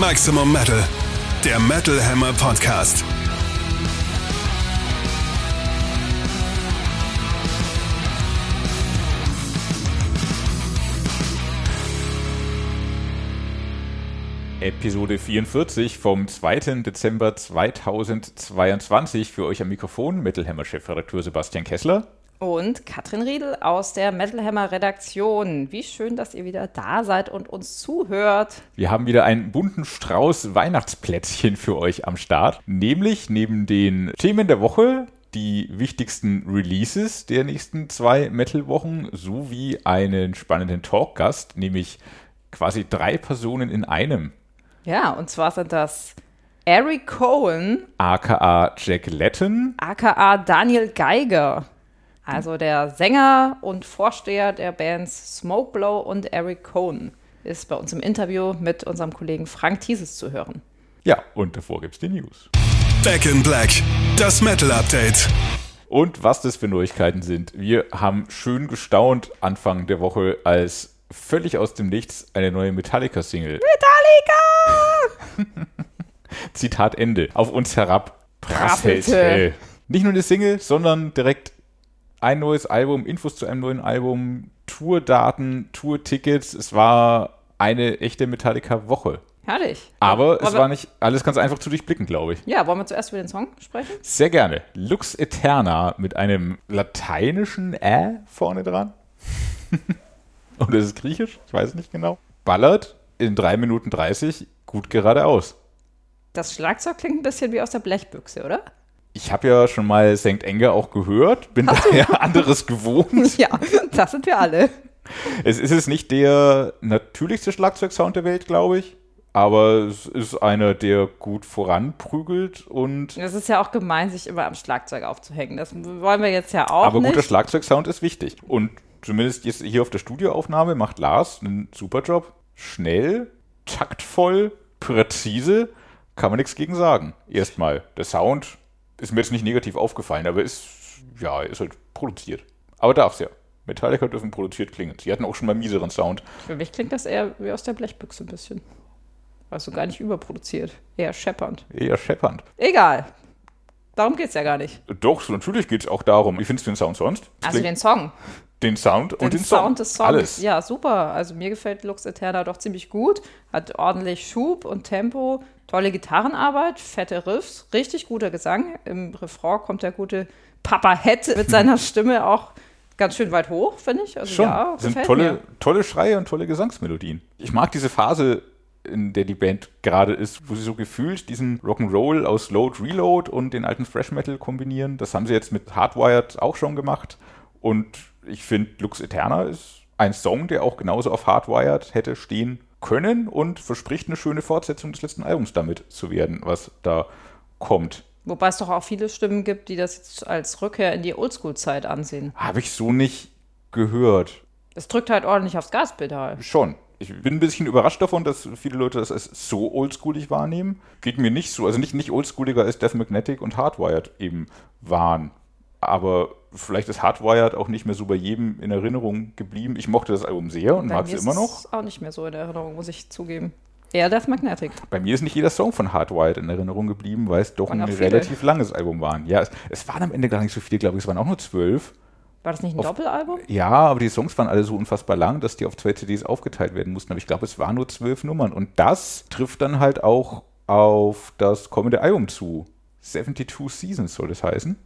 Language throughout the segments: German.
Maximum Metal, der Metal Hammer Podcast. Episode 44 vom 2. Dezember 2022 für euch am Mikrofon Metal Hammer Chefredakteur Sebastian Kessler und Katrin Riedel aus der Metal Hammer Redaktion. Wie schön, dass ihr wieder da seid und uns zuhört. Wir haben wieder einen bunten Strauß Weihnachtsplätzchen für euch am Start. Nämlich neben den Themen der Woche die wichtigsten Releases der nächsten zwei Metal-Wochen sowie einen spannenden Talkgast, nämlich quasi drei Personen in einem. Ja, und zwar sind das Eric Cohen, aka Jack Latton, aka Daniel Geiger. Also der Sänger und Vorsteher der Bands Smokeblow und Eric Cohn ist bei uns im Interview mit unserem Kollegen Frank Thieses zu hören. Ja, und davor gibt es die News. Back in Black, das Metal Update. Und was das für Neuigkeiten sind. Wir haben schön gestaunt Anfang der Woche, als völlig aus dem Nichts eine neue Metallica-Single. Metallica! Zitat Ende. Auf uns herab prasselte. Nicht nur eine Single, sondern direkt ein neues Album, Infos zu einem neuen Album, Tourdaten, Tourtickets. Es war eine echte Metallica-Woche. Herrlich. Aber Wollen es war nicht alles ganz einfach zu durchblicken, glaube ich. Ja, wollen wir zuerst über den Song sprechen? Sehr gerne. Lux Eterna mit einem lateinischen Ä vorne dran. Oder ist es griechisch? Ich weiß es nicht genau. Ballert in 3 Minuten 30 gut geradeaus. Das Schlagzeug klingt ein bisschen wie aus der Blechbüchse, oder? Ich habe ja schon mal St. Enger auch gehört, bin daher anderes gewohnt. Ja, das sind wir alle. Es ist es nicht der natürlichste Schlagzeugsound der Welt, glaube ich. Aber es ist einer, der gut voranprügelt und. Es ist ja auch gemein, sich immer am Schlagzeug aufzuhängen. Das wollen wir jetzt ja auch aber nicht. guter Schlagzeugsound ist wichtig. Und zumindest jetzt hier auf der Studioaufnahme macht Lars einen super Job. Schnell, taktvoll, präzise, kann man nichts gegen sagen. Erstmal, der Sound ist mir jetzt nicht negativ aufgefallen, aber ist, ja, ist halt produziert. Aber darf's ja. Metallica dürfen produziert klingen. Sie hatten auch schon mal mieseren Sound. Für mich klingt das eher wie aus der Blechbüchse ein bisschen. Also gar nicht überproduziert. Eher scheppernd. Eher scheppernd. Egal. Darum geht's ja gar nicht. Doch, so natürlich geht es auch darum. Wie findest du den Sound sonst? Es Also den Song. den Sound und den, Song. Sound des Songs. Alles. Ja, super. Also mir gefällt Lux Eterna doch ziemlich gut. Hat ordentlich Schub und Tempo. Tolle Gitarrenarbeit, fette Riffs, richtig guter Gesang. Im Refrain kommt der gute Papa Het mit seiner Stimme auch ganz schön weit hoch, finde ich. Also Schon. ja, Das sind tolle, mir. tolle Schreie und tolle Gesangsmelodien. Ich mag diese Phase, in der die Band gerade ist, wo sie so gefühlt diesen Rock'n'Roll aus Load, Reload und den alten Thrash Metal kombinieren. Das haben sie jetzt mit Hardwired auch schon gemacht. Und ich finde, Lux Eterna ist ein Song, der auch genauso auf Hardwired hätte stehen können und verspricht eine schöne Fortsetzung des letzten Albums damit zu werden, was da kommt. Wobei es doch auch viele Stimmen gibt, die das jetzt als Rückkehr in die Oldschool-Zeit ansehen. Habe ich so nicht gehört. Es drückt halt ordentlich aufs Gaspedal. Schon. Ich bin ein bisschen überrascht davon, dass viele Leute das als so oldschoolig wahrnehmen. Geht mir nicht so. Also nicht, nicht oldschooliger als Death Magnetic und Hardwired eben waren. Aber vielleicht ist Hardwired auch nicht mehr so bei jedem in Erinnerung geblieben. Ich mochte das Album sehr und mag es immer ist noch. es auch nicht mehr so in Erinnerung, muss ich zugeben. Eher Death Magnetic. Bei mir ist nicht jeder Song von Hardwired in Erinnerung geblieben, weil es doch ein viele. relativ langes Album war. Ja, es, es waren am Ende gar nicht so viele, glaube ich. Es waren auch nur zwölf. War das nicht ein Auf- Doppelalbum? Ja, aber die Songs waren alle so unfassbar lang, dass die auf zwei CDs aufgeteilt werden mussten. Aber ich glaube, es waren nur zwölf Nummern. Und das trifft dann halt auch auf das kommende Album zu. 72 Seasons soll das heißen.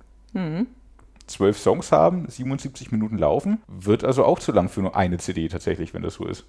Zwölf Songs haben, 77 Minuten laufen. Wird also auch zu lang für nur eine CD tatsächlich, wenn das so ist.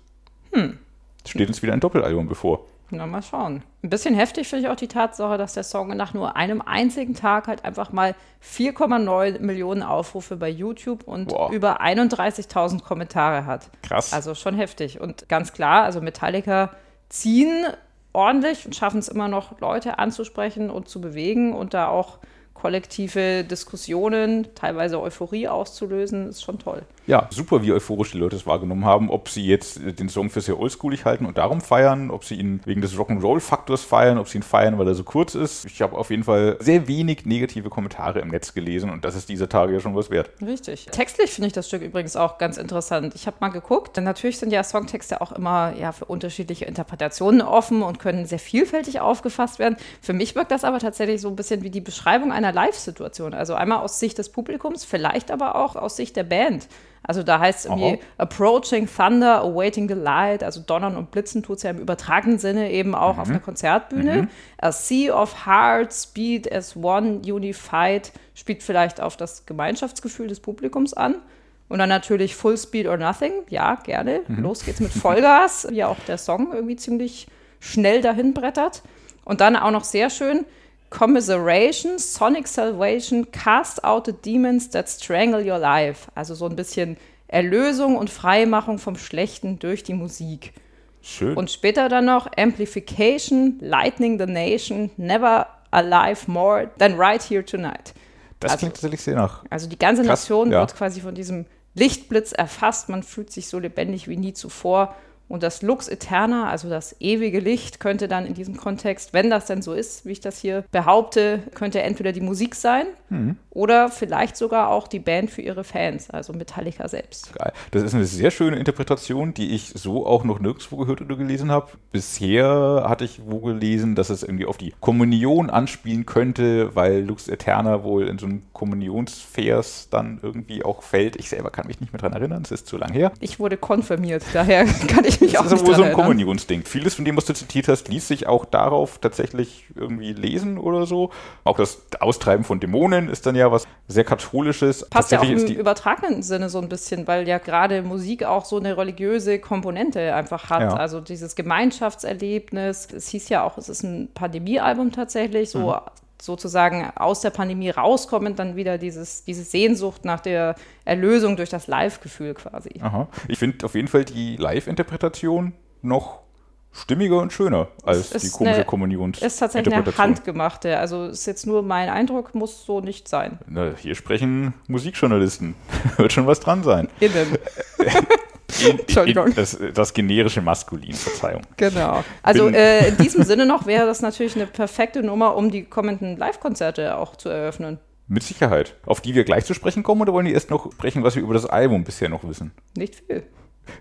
Steht uns wieder ein Doppelalbum bevor. Na, mal schauen. Ein bisschen heftig finde ich auch die Tatsache, dass der Song nach nur einem einzigen Tag halt einfach mal 4,9 Millionen Aufrufe bei YouTube und Boah. über 31.000 Kommentare hat. Krass. Also schon heftig. Und ganz klar, also Metallica ziehen ordentlich und schaffen es immer noch, Leute anzusprechen und zu bewegen und da auch kollektive Diskussionen, teilweise Euphorie auszulösen, ist schon toll. Ja, super, wie euphorisch die Leute es wahrgenommen haben. Ob sie jetzt den Song für sehr oldschoolig halten und darum feiern, ob sie ihn wegen des Rock'n'Roll-Faktors feiern, ob sie ihn feiern, weil er so kurz ist. Ich habe auf jeden Fall sehr wenig negative Kommentare im Netz gelesen und das ist dieser Tage ja schon was wert. Richtig. Textlich finde ich das Stück übrigens auch ganz interessant. Ich habe mal geguckt, denn natürlich sind ja Songtexte auch immer ja, für unterschiedliche Interpretationen offen und können sehr vielfältig aufgefasst werden. Für mich wirkt das aber tatsächlich so ein bisschen wie die Beschreibung einer Live-Situation. Also einmal aus Sicht des Publikums, vielleicht aber auch aus Sicht der Band. Also da heißt es irgendwie Aha. Approaching Thunder, Awaiting the Light, also Donnern und Blitzen tut es ja im übertragenen Sinne eben auch auf einer Konzertbühne. A Sea of Hearts, Speed as One, Unified, spielt vielleicht auf das Gemeinschaftsgefühl des Publikums an. Und dann natürlich Full Speed or Nothing, ja, gerne. Los geht's mit Vollgas, wie auch der Song irgendwie ziemlich schnell dahin brettert. Und dann auch noch sehr schön, Commiseration, Sonic Salvation, Cast out the demons that strangle your life. Also so ein bisschen Erlösung und Freimachung vom Schlechten durch die Musik. Schön. Und später dann noch Amplification, Lightning the Nation, Never alive more than right here tonight. das also- klingt tatsächlich sehr nach. Also die ganze Krass, Nation ja. wird quasi von diesem Lichtblitz erfasst. Man fühlt sich so lebendig wie nie zuvor. Und das Lux Eterna, also das ewige Licht, könnte dann in diesem Kontext, wenn das denn so ist, wie ich das hier behaupte, könnte entweder die Musik sein Mhm. oder vielleicht sogar auch die Band für ihre Fans, also Metallica selbst. Geil. Das ist eine sehr schöne Interpretation, die ich so auch noch nirgendwo gehört oder gelesen habe. Bisher hatte ich wo gelesen, dass es irgendwie auf die Kommunion anspielen könnte, weil Lux Eterna wohl in so einem Kommunionsvers dann irgendwie auch fällt. Ich selber kann mich nicht mehr dran erinnern, es ist zu lang her. Ich wurde konfirmiert, daher kann ich mich auch Das ist nicht wohl so ein. Kommunionsding. Vieles von dem, was du zitiert hast, ließ sich auch darauf tatsächlich irgendwie lesen oder so. Auch das Austreiben von Dämonen ist dann ja was sehr katholisches. Passt ja auch im übertragenen Sinne so ein bisschen, weil ja gerade Musik auch so eine religiöse Komponente einfach hat. Ja. Also dieses Gemeinschaftserlebnis. Es hieß ja auch, es ist ein Pandemiealbum tatsächlich, so Mhm. Sozusagen aus der Pandemie rauskommend dann wieder dieses, diese Sehnsucht nach der Erlösung durch das Live-Gefühl quasi. Aha. Ich finde auf jeden Fall die Live-Interpretation noch stimmiger und schöner als die komische eine- Kommunions. Ist tatsächlich eine handgemachte. Also ist jetzt nur mein Eindruck, muss so nicht sein. Na, hier sprechen Musikjournalisten. Wird schon was dran sein. Innen. In, das, das generische Maskulin, Verzeihung. Genau. Also äh, in diesem Sinne noch wäre das natürlich eine perfekte Nummer, um die kommenden Live-Konzerte auch zu eröffnen. Mit Sicherheit. Auf die wir gleich zu sprechen kommen oder wollen die erst noch sprechen, was wir über das Album bisher noch wissen? Nicht viel.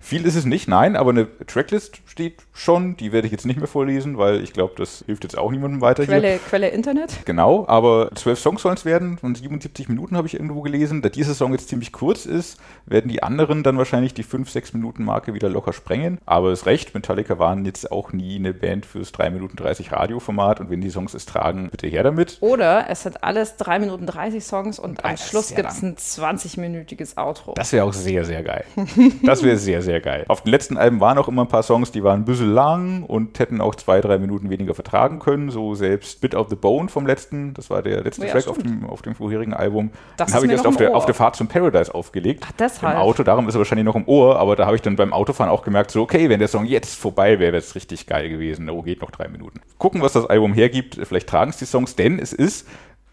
Viel ist es nicht, nein, aber eine Tracklist steht schon. Die werde ich jetzt nicht mehr vorlesen, weil ich glaube, das hilft jetzt auch niemandem weiter hier. Quelle, Quelle Internet. Genau, aber zwölf Songs sollen es werden und 77 Minuten habe ich irgendwo gelesen. Da dieser Song jetzt ziemlich kurz ist, werden die anderen dann wahrscheinlich die 5-6 Minuten Marke wieder locker sprengen. Aber es ist recht, Metallica waren jetzt auch nie eine Band fürs 3 Minuten 30 Radioformat und wenn die Songs es tragen, bitte her damit. Oder es sind alles 3 Minuten 30 Songs und am das ist Schluss gibt es ein 20-minütiges Outro. Das wäre auch sehr, sehr geil. Das wäre sehr, sehr geil. Auf den letzten Alben waren auch immer ein paar Songs, die waren ein bisschen lang und hätten auch zwei, drei Minuten weniger vertragen können. So selbst Bit of the Bone vom letzten, das war der letzte Ja, Track auf dem, auf dem vorherigen Album. Das Den habe ich erst auf der, auf der Fahrt zum Paradise aufgelegt. Ach, deshalb. Im Auto, darum ist er wahrscheinlich noch im Ohr, aber da habe ich dann beim Autofahren auch gemerkt, so okay, wenn der Song jetzt vorbei wäre, wäre es richtig geil gewesen. Oh, geht noch drei Minuten. Gucken, was das Album hergibt. Vielleicht tragen es die Songs, denn es ist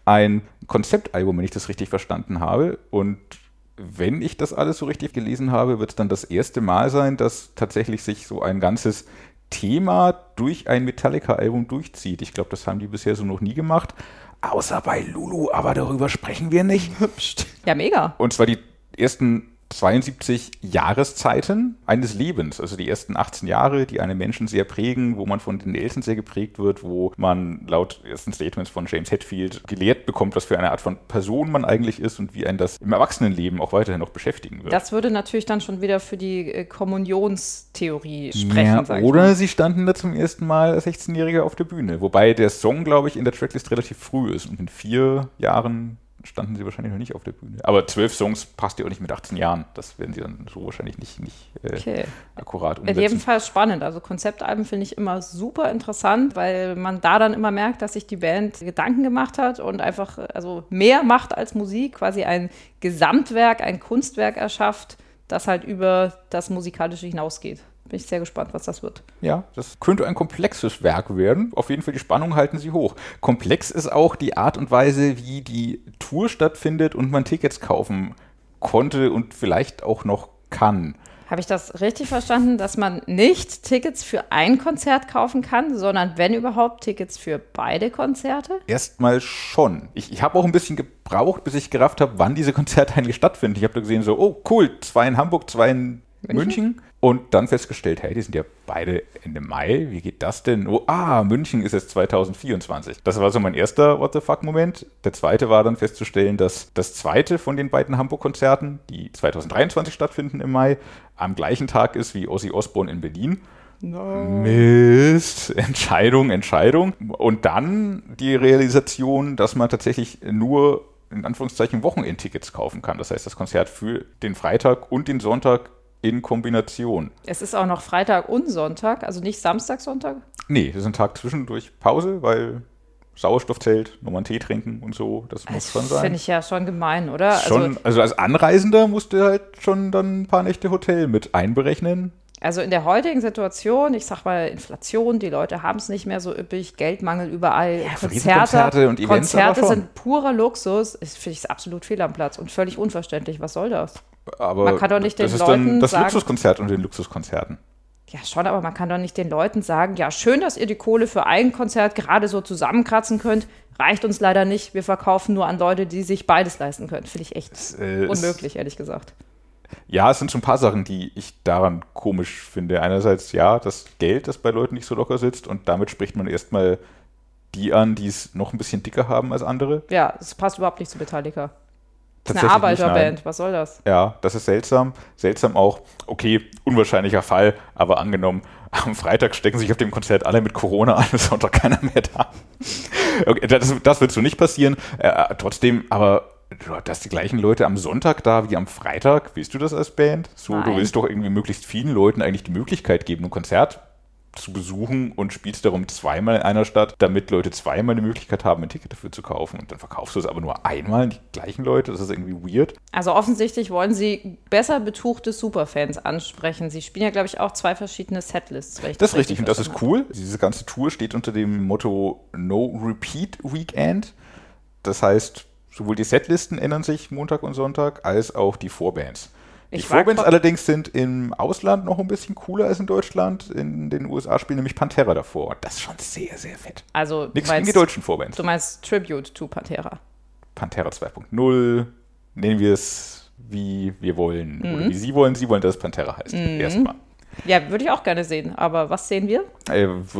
ein Konzeptalbum, wenn ich das richtig verstanden habe. Und wenn ich das alles so richtig gelesen habe, wird es dann das erste Mal sein, dass tatsächlich sich so ein ganzes Thema durch ein Metallica-Album durchzieht. Ich glaube, das haben die bisher so noch nie gemacht. Außer bei Lulu, aber darüber sprechen wir nicht. Ja, mega. Und zwar die ersten 72 Jahreszeiten eines Lebens, also die ersten 18 Jahre, die einen Menschen sehr prägen, wo man von den Eltern sehr geprägt wird, wo man laut ersten Statements von James Hetfield gelehrt bekommt, was für eine Art von Person man eigentlich ist und wie ein das im Erwachsenenleben auch weiterhin noch beschäftigen wird. Das würde natürlich dann schon wieder für die äh, Kommunionstheorie sprechen, Ja, sag ich oder sie standen da zum ersten Mal als 16-Jährige auf der Bühne. Wobei der Song, glaube ich, in der Tracklist relativ früh ist. Und in vier Jahren standen sie wahrscheinlich noch nicht auf der Bühne. Aber zwölf Songs passt ja auch nicht mit 18 Jahren. Das werden sie dann so wahrscheinlich nicht, nicht äh, Okay. akkurat In jedem umsetzen. Fall spannend. Also Konzeptalben finde ich immer super interessant, weil man da dann immer merkt, dass sich die Band Gedanken gemacht hat und einfach also mehr macht als Musik, quasi ein Gesamtwerk, ein Kunstwerk erschafft, das halt über das Musikalische hinausgeht. Bin ich sehr gespannt, was das wird. Ja, das könnte ein komplexes Werk werden. Auf jeden Fall die Spannung halten sie hoch. Komplex ist auch die Art und Weise, wie die Tour stattfindet und man Tickets kaufen konnte und vielleicht auch noch kann. Habe ich das richtig verstanden, dass man nicht Tickets für ein Konzert kaufen kann, sondern wenn überhaupt Tickets für beide Konzerte? Erstmal schon. Ich, ich habe auch ein bisschen gebraucht, bis ich gerafft habe, wann diese Konzerte eigentlich stattfinden. Ich habe da gesehen, so, oh cool, zwei in Hamburg, zwei in München. München. Und dann festgestellt, hey, die sind ja beide Ende Mai. Wie geht das denn? Oh, ah, München ist jetzt 2024. Das war so mein erster What the fuck-Moment. Der zweite war dann festzustellen, dass das zweite von den beiden Hamburg-Konzerten, die 2023 stattfinden im Mai, am gleichen Tag ist wie Ozzy Osbourne in Berlin. No. Mist, Entscheidung, Entscheidung. Und dann die Realisation, dass man tatsächlich nur in Anführungszeichen Wochenendtickets kaufen kann. Das heißt, das Konzert für den Freitag und den Sonntag in Kombination. Es ist auch noch Freitag und Sonntag, also nicht Samstag, Sonntag? Nee, das ist ein Tag zwischendurch Pause, weil Sauerstoffzelt, nochmal einen Tee trinken und so, das muss das schon sein. Finde ich ja schon gemein, oder? Schon, also, also als Anreisender musst du halt schon dann ein paar Nächte Hotel mit einberechnen. Also in der heutigen Situation, ich sag mal Inflation, die Leute haben es nicht mehr so üppig, Geldmangel überall, ja, Konzerte, Konzerte und Events Konzerte sind purer Luxus, finde ich absolut fehl am Platz und völlig unverständlich. Was soll das? Aber man kann doch nicht den das ist Leuten dann das sagen, Luxuskonzert unter den Luxuskonzerten. Ja, schon, aber man kann doch nicht den Leuten sagen, ja, schön, dass ihr die Kohle für ein Konzert gerade so zusammenkratzen könnt. Reicht uns leider nicht. Wir verkaufen nur an Leute, die sich beides leisten können. Finde ich echt Es, äh, unmöglich, ehrlich gesagt. Ja, es sind schon ein paar Sachen, die ich daran komisch finde. Einerseits, ja, das Geld, das bei Leuten nicht so locker sitzt und damit spricht man erstmal die an, die es noch ein bisschen dicker haben als andere. Ja, es passt überhaupt nicht zu Metallica. Das ist eine Arbeiterband, was soll das? Ja, das ist seltsam. Seltsam auch, okay, unwahrscheinlicher Fall, aber angenommen, am Freitag stecken sich auf dem Konzert alle mit Corona an, ist Sonntag keiner mehr da. Okay, das, das wird so nicht passieren. Äh, trotzdem, aber du hast die gleichen Leute am Sonntag da wie am Freitag. Willst du das als Band? So, du Nein. willst doch irgendwie möglichst vielen Leuten eigentlich die Möglichkeit geben, ein Konzert zu besuchen und spielst darum zweimal in einer Stadt, damit Leute zweimal die Möglichkeit haben, ein Ticket dafür zu kaufen. Und dann verkaufst du es aber nur einmal an die gleichen Leute. Das ist irgendwie weird. Also offensichtlich wollen sie besser betuchte Superfans ansprechen. Sie spielen ja, glaube ich, auch zwei verschiedene Setlists. wenn Das ist richtig und das ist cool. Diese ganze Tour steht unter dem Motto No Repeat Weekend. Das heißt, sowohl die Setlisten ändern sich Montag und Sonntag, als auch die Vorbands. Die Ich frag Vorbands allerdings sind im Ausland noch ein bisschen cooler als in Deutschland. In den USA spielen nämlich Pantera davor. Und das ist schon sehr, sehr fett. Also Nichts gegen die deutschen Vorbands. du meinst Tribute to Pantera. Pantera 2.0, nennen wir es, wie wir wollen. Mhm. Oder wie Sie wollen. Sie wollen, dass es Pantera heißt. Erstmal. Ja, würde ich auch gerne sehen. Aber was sehen wir? Äh, pff,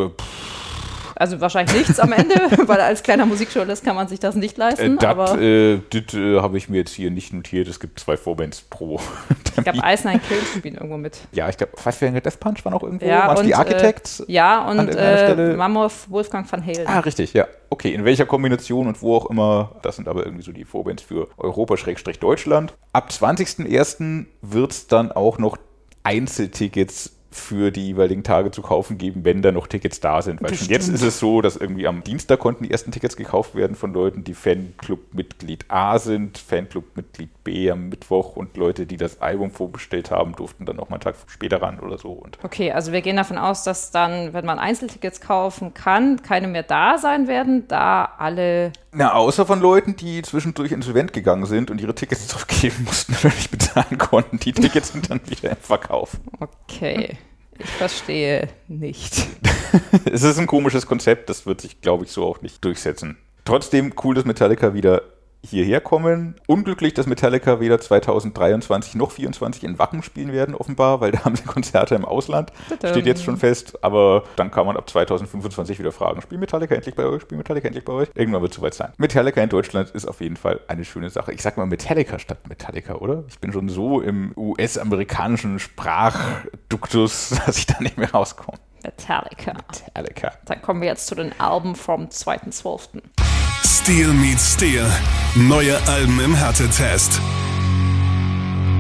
Also wahrscheinlich nichts am Ende, weil als kleiner Musikjournalist kann man sich das nicht Äh, leisten. aber das äh, äh, habe ich mir jetzt hier nicht notiert. Es gibt zwei Vorbands pro. ich glaube, Ice Nine Kills spielen irgendwo mit. ja, ich glaube, Five Death Punch war noch irgendwo. Ja, Waren und, die Architects? Äh, ja, an und äh? Mammoth Wolfgang van Halen. ah, richtig, ja. Okay, in welcher Kombination und wo auch immer. Das sind aber irgendwie so die Vorbands für Europa-Deutschland. Ab 20.01. wird es dann auch noch Einzeltickets für die jeweiligen Tage zu kaufen geben, wenn da noch Tickets da sind. Weil schon jetzt ist es so, dass irgendwie am Dienstag konnten die ersten Tickets gekauft werden von Leuten, die Fanclub-Mitglied A sind, Fanclub-Mitglied B am Mittwoch und Leute, die das Album vorbestellt haben, durften dann noch mal einen Tag später ran oder so. Und Okay, also wir gehen davon aus, dass dann, wenn man Einzeltickets kaufen kann, keine mehr da sein werden, da alle. Na, außer von Leuten, die zwischendurch insolvent gegangen sind und ihre Tickets zurückgeben mussten oder nicht bezahlen konnten. Die Tickets sind dann wieder im Verkauf. Okay, ich verstehe nicht. Es ist ein komisches Konzept, das wird sich, glaube ich, so auch nicht durchsetzen. Trotzdem cool, dass Metallica wieder hierher kommen. Unglücklich, dass Metallica weder 2023 noch 2024 in Wacken spielen werden, offenbar, weil da haben sie Konzerte im Ausland. Tadam. Steht jetzt schon fest, aber dann kann man ab 2025 wieder fragen, spielt Metallica endlich bei euch, spielt Metallica endlich bei euch? Irgendwann wird es soweit sein. Metallica in Deutschland ist auf jeden Fall eine schöne Sache. Ich sag mal Metallica statt Metallica, oder? Ich bin schon so im US-amerikanischen Sprachduktus, dass ich da nicht mehr rauskomme. Metallica. Metallica. Dann kommen wir jetzt zu den Alben vom 2.12. Steel meets Steel. Neue Alben im Härtetest.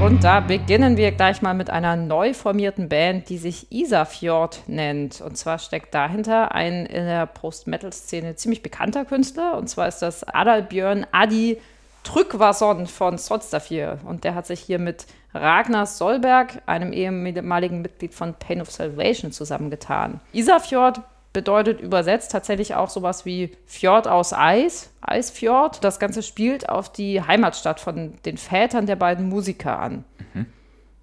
Und da beginnen wir gleich mal mit einer neu formierten Band, die sich Isafjord nennt. Und zwar steckt dahinter ein in der Post-Metal-Szene ziemlich bekannter Künstler. Und zwar ist das Adalbjörn Adi Trygvason von Sodstafir. Und der hat sich hier mit Ragnar Solberg, einem ehemaligen Mitglied von Pain of Salvation, zusammengetan. Isafjord bedeutet übersetzt tatsächlich auch sowas wie Fjord aus Eis, Eisfjord. Das Ganze spielt auf die Heimatstadt von den Vätern der beiden Musiker an. Mhm.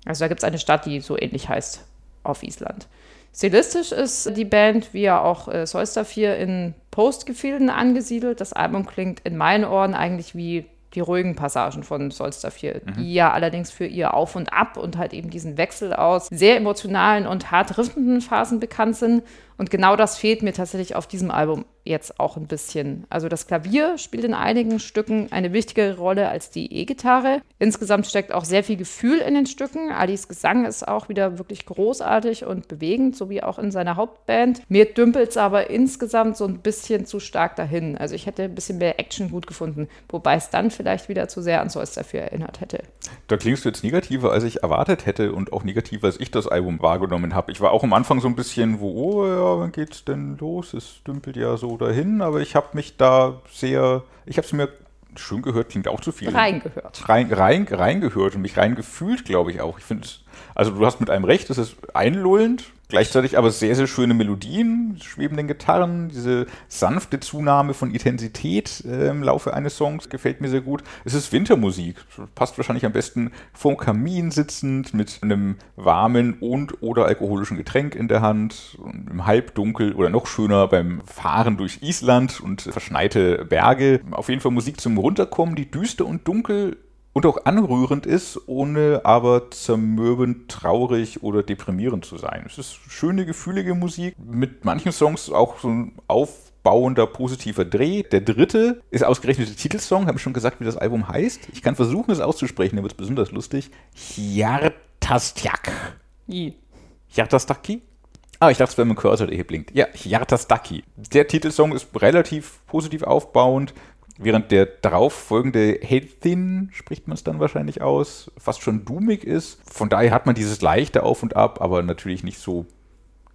Also da gibt es eine Stadt, die so ähnlich heißt auf Island. Stilistisch ist die Band, wie ja auch äh, Solstar 4, in Postgefilden angesiedelt. Das Album klingt in meinen Ohren eigentlich wie die ruhigen Passagen von Solstar 4, mhm. die ja allerdings für ihr Auf und Ab und halt eben diesen Wechsel aus sehr emotionalen und hart riffenden Phasen bekannt sind. Und genau das fehlt mir tatsächlich auf diesem Album jetzt auch ein bisschen. Also das Klavier spielt in einigen Stücken eine wichtigere Rolle als die E-Gitarre. Insgesamt steckt auch sehr viel Gefühl in den Stücken. Alis Gesang ist auch wieder wirklich großartig und bewegend, so wie auch in seiner Hauptband. Mir dümpelt es aber insgesamt so ein bisschen zu stark dahin. Also ich hätte ein bisschen mehr Action gut gefunden, wobei es dann vielleicht wieder zu sehr an Zeus dafür erinnert hätte. Da klingst du jetzt negativer, als ich erwartet hätte und auch negativer, als ich das Album wahrgenommen habe. Ich war auch am Anfang so ein bisschen, wo, oh ja, wann geht's denn los? Es dümpelt ja so dahin, aber ich habe mich da sehr, ich habe es mir schön gehört, klingt auch zu viel. Reingehört. Rein, rein, reingehört und mich reingefühlt, glaube ich auch. Ich finde also du hast mit einem recht, es ist einlullend, Gleichzeitig aber sehr, sehr schöne Melodien, schwebenden Gitarren, diese sanfte Zunahme von Intensität äh, im Laufe eines Songs gefällt mir sehr gut. Es ist Wintermusik, passt wahrscheinlich am besten vorm Kamin sitzend mit einem warmen und oder alkoholischen Getränk in der Hand, im Halbdunkel oder noch schöner beim Fahren durch Island und verschneite Berge. Auf jeden Fall Musik zum Runterkommen, die düster und dunkel und auch anrührend ist, ohne aber zermürbend, traurig oder deprimierend zu sein. Es ist schöne, gefühlige Musik, mit manchen Songs auch so ein aufbauender, positiver Dreh. Der dritte ist ausgerechnet der Titelsong, habe ich schon gesagt, wie das Album heißt. Ich kann versuchen, es auszusprechen, dann wird es besonders lustig. Hjartastjak. Hjartastaki? Ah, ich dachte, es wäre ein Cursor, der hier blinkt. Ja, Hjartastaki. Der Titelsong ist relativ positiv aufbauend, Während der darauf folgende Hethin, spricht man es dann wahrscheinlich aus, fast schon doomig ist. Von daher hat man dieses leichte Auf und Ab, aber natürlich nicht so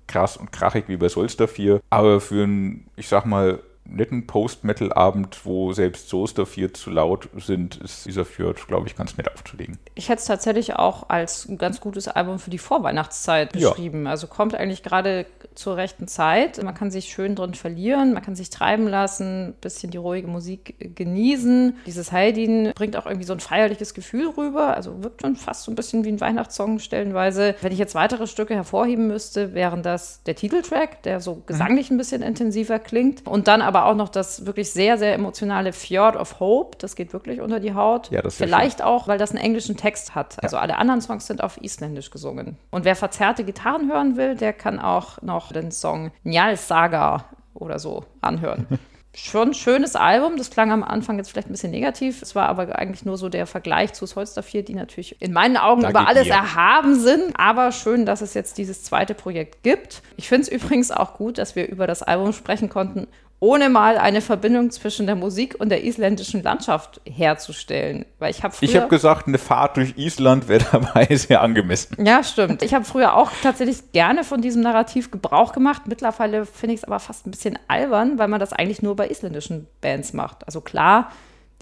krass und krachig wie bei Solstar 4. Aber für einen, ich sag mal, netten Post-Metal-Abend, wo selbst Soester 4 zu laut sind, ist dieser Fjord, glaube ich, ganz nett aufzulegen. Ich hätte es tatsächlich auch als ein ganz gutes Album für die Vorweihnachtszeit beschrieben. Ja. Also kommt eigentlich gerade zur rechten Zeit. Man kann sich schön drin verlieren, man kann sich treiben lassen, ein bisschen die ruhige Musik genießen. Dieses Heidin bringt auch irgendwie so ein feierliches Gefühl rüber. Also wirkt schon fast so ein bisschen wie ein Weihnachtssong stellenweise. Wenn ich jetzt weitere Stücke hervorheben müsste, wären das der Titeltrack, der so gesanglich ein bisschen intensiver klingt. Und dann aber auch noch das wirklich sehr, sehr emotionale Fjord of Hope. Das geht wirklich unter die Haut. Ja, das Vielleicht schön. auch, weil das einen englischen Text hat. Also ja. alle anderen Songs sind auf Isländisch gesungen. Und wer verzerrte Gitarren hören will, der kann auch noch den Song Njal Saga oder so anhören. schon ein schönes Album. Das klang am Anfang jetzt vielleicht ein bisschen negativ. Es war aber eigentlich nur so der Vergleich zu Solstar 4, die natürlich in meinen Augen da über alles mir. erhaben sind. Aber schön, dass es jetzt dieses zweite Projekt gibt. Ich finde es übrigens auch gut, dass wir über das Album sprechen konnten, ohne mal eine Verbindung zwischen der Musik und der isländischen Landschaft herzustellen. Weil ich habe Ich habe gesagt, eine Fahrt durch Island wäre dabei sehr angemessen. Ja, stimmt. Ich habe früher auch tatsächlich gerne von diesem Narrativ Gebrauch gemacht. Mittlerweile finde ich es aber fast ein bisschen albern, weil man das eigentlich nur bei isländischen Bands macht. Also klar,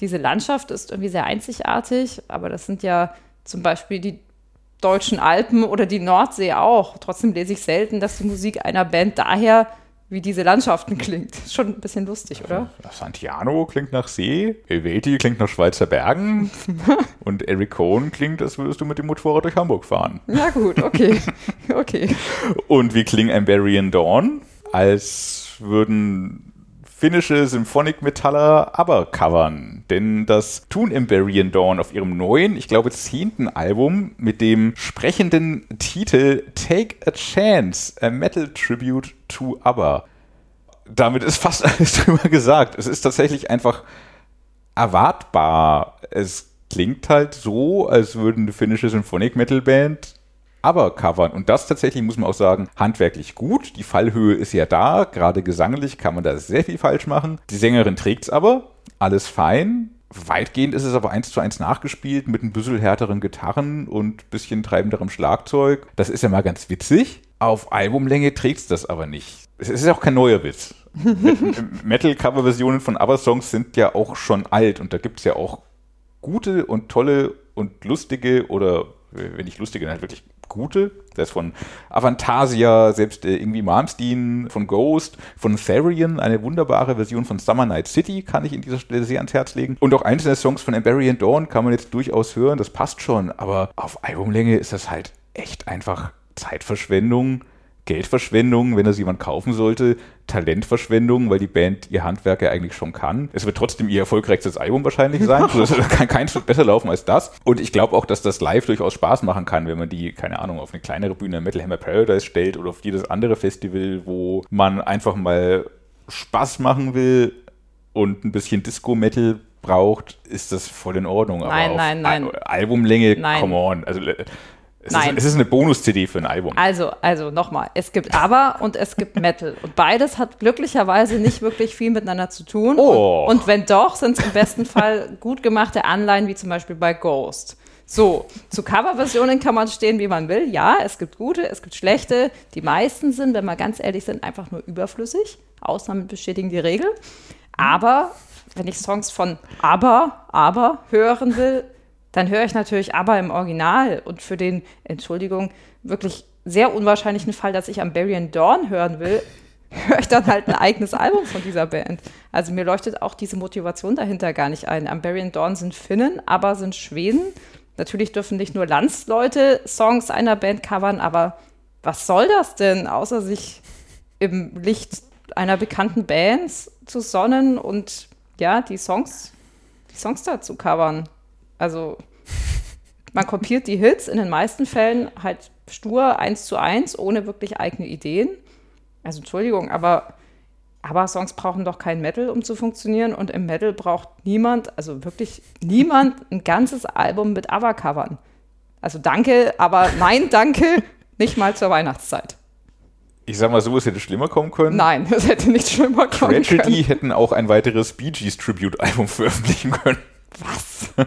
diese Landschaft ist irgendwie sehr einzigartig, aber das sind ja zum Beispiel die deutschen Alpen oder die Nordsee auch. Trotzdem lese ich selten, dass die Musik einer Band daher wie diese Landschaften klingt. Schon ein bisschen lustig, oder? Santiano klingt nach See, Helveti klingt nach Schweizer Bergen und Eric Cohn klingt, als würdest du mit dem Motorrad durch Hamburg fahren. Na gut, okay. okay. Und wie klingt Amberian Dawn? Als würden finnische Symphonic Metaller aber covern. Denn das tun Amberian Dawn auf ihrem neuen, ich glaube, zehnten Album mit dem sprechenden Titel Take a Chance, a Metal Tribute to ABBA. Damit ist fast alles drüber gesagt. Es ist tatsächlich einfach erwartbar. Es klingt halt so, als würden eine finnische Symphonic Metal Band aber covern. Und das tatsächlich muss man auch sagen, handwerklich gut. Die Fallhöhe ist ja da. Gerade gesanglich kann man da sehr viel falsch machen. Die Sängerin trägt es aber. Alles fein. Weitgehend ist es aber eins zu eins nachgespielt mit ein bisschen härteren Gitarren und bisschen treibenderem Schlagzeug. Das ist ja mal ganz witzig. Auf Albumlänge trägt es das aber nicht. Es ist auch kein neuer Witz. Metal-Cover-Versionen von ABBA-Songs sind ja auch schon alt und da gibt es ja auch gute und tolle und lustige oder wenn nicht lustige, dann halt wirklich gute. Das ist von Avantasia, selbst äh, irgendwie Malmsteen, von Ghost, von Therian, eine wunderbare Version von Summer Night City, kann ich in dieser Stelle sehr ans Herz legen. Und auch einzelne Songs von Amberian Dawn kann man jetzt durchaus hören, das passt schon, aber auf Albumlänge ist das halt echt einfach Zeitverschwendung Geldverschwendung, wenn das jemand kaufen sollte, Talentverschwendung, weil die Band ihr Handwerk ja eigentlich schon kann. Es wird trotzdem ihr erfolgreichstes Album wahrscheinlich sein. das kann kein Stück besser laufen als das. Und ich glaube auch, dass das live durchaus Spaß machen kann, wenn man die, keine Ahnung, auf eine kleinere Bühne Metal Hammer Paradise stellt oder auf jedes andere Festival, wo man einfach mal Spaß machen will und ein bisschen Disco-Metal braucht, ist das voll in Ordnung. Nein, nein, nein. Albumlänge, nein. come on. Also es Nein. Ist, es ist eine Bonus-CD für ein Album. Also, also nochmal, es gibt ABBA und es gibt Metal. Und beides hat glücklicherweise nicht wirklich viel miteinander zu tun. Oh. Und, und wenn doch, sind es im besten Fall gut gemachte Anleihen, wie zum Beispiel bei Ghost. So, zu Coverversionen kann man stehen, wie man will. Ja, es gibt gute, es gibt schlechte. Die meisten sind, wenn wir ganz ehrlich sind, einfach nur überflüssig. Ausnahmen bestätigen die Regel. Aber wenn ich Songs von ABBA, ABBA hören will, dann höre ich natürlich aber im Original und für den, Entschuldigung, wirklich sehr unwahrscheinlichen Fall, dass ich am Barry Dawn hören will, höre ich dann halt ein eigenes Album von dieser Band. Also mir leuchtet auch diese Motivation dahinter gar nicht ein. Am Barry Dawn sind Finnen, aber sind Schweden. Natürlich dürfen nicht nur Landsleute Songs einer Band covern, aber was soll das denn, außer sich im Licht einer bekannten Band zu sonnen und ja, die Songs, die Songs da zu covern? Also man kopiert die Hits in den meisten Fällen halt stur eins zu eins, ohne wirklich eigene Ideen. Also Entschuldigung, aber aber Songs brauchen doch kein Metal, um zu funktionieren. Und im Metal braucht niemand, also wirklich niemand, ein ganzes Album mit ABBA-Covern. Also danke, aber nein, danke, nicht mal zur Weihnachtszeit. Ich sag mal so, es hätte schlimmer kommen können. Nein, es hätte nicht schlimmer kommen Tragedy können. hätten auch ein weiteres Bee Gees Tribute-Album veröffentlichen können. Was?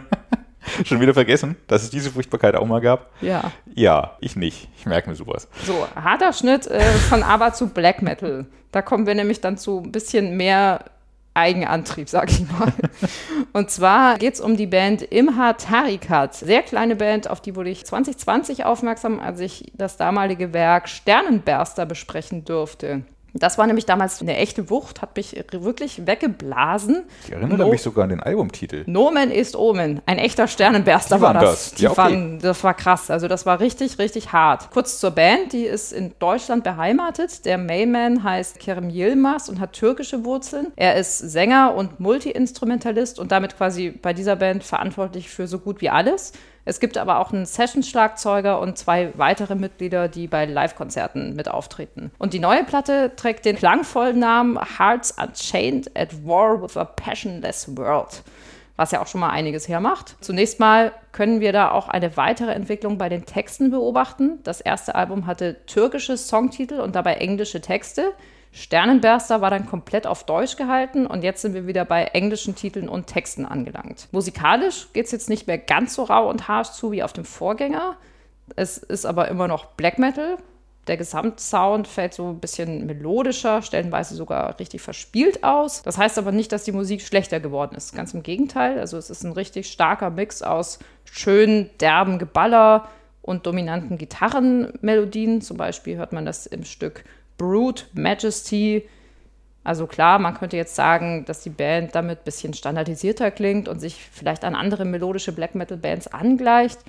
Schon wieder vergessen, dass es diese Furchtbarkeit auch mal gab? Ja. Ja, ich nicht. Ich merke mir sowas. So, harter Schnitt äh, von ABBA zu Black Metal. Da kommen wir nämlich dann zu ein bisschen mehr Eigenantrieb, sag ich mal. Und zwar geht es um die Band Imha Tarikat. Sehr kleine Band, auf die wurde ich 2020 aufmerksam, als ich das damalige Werk Sternenberster besprechen durfte. Das war nämlich damals eine echte Wucht, hat mich wirklich weggeblasen. Ich erinnere No- mich sogar an den Albumtitel. Nomen ist Omen. Ein echter Sternenberster war das. das. Die Ja, okay. waren, das war krass. Also das war richtig, richtig hart. Kurz zur Band, die ist in Deutschland beheimatet. Der Mayman heißt Kerem Yilmaz und hat türkische Wurzeln. Er ist Sänger und Multi-Instrumentalist und damit quasi bei dieser Band verantwortlich für so gut wie alles. Es gibt aber auch einen Session-Schlagzeuger und zwei weitere Mitglieder, die bei Live-Konzerten mit auftreten. Und die neue Platte trägt den klangvollen Namen Hearts Unchained at War with a Passionless World was ja auch schon mal einiges hermacht. Zunächst mal können wir da auch eine weitere Entwicklung bei den Texten beobachten. Das erste Album hatte türkische Songtitel und dabei englische Texte. Sternenberster war dann komplett auf Deutsch gehalten und jetzt sind wir wieder bei englischen Titeln und Texten angelangt. Musikalisch geht es jetzt nicht mehr ganz so rau und harsch zu wie auf dem Vorgänger. Es ist aber immer noch Black Metal. Der Gesamtsound fällt so ein bisschen melodischer, stellenweise sogar richtig verspielt aus. Das heißt aber nicht, dass die Musik schlechter geworden ist. Ganz im Gegenteil. Also es ist ein richtig starker Mix aus schönen, derben Geballer und dominanten Gitarrenmelodien. Zum Beispiel hört man das im Stück Brute Majesty. Also klar, man könnte jetzt sagen, dass die Band damit ein bisschen standardisierter klingt und sich vielleicht an andere melodische Black Metal Bands angleicht.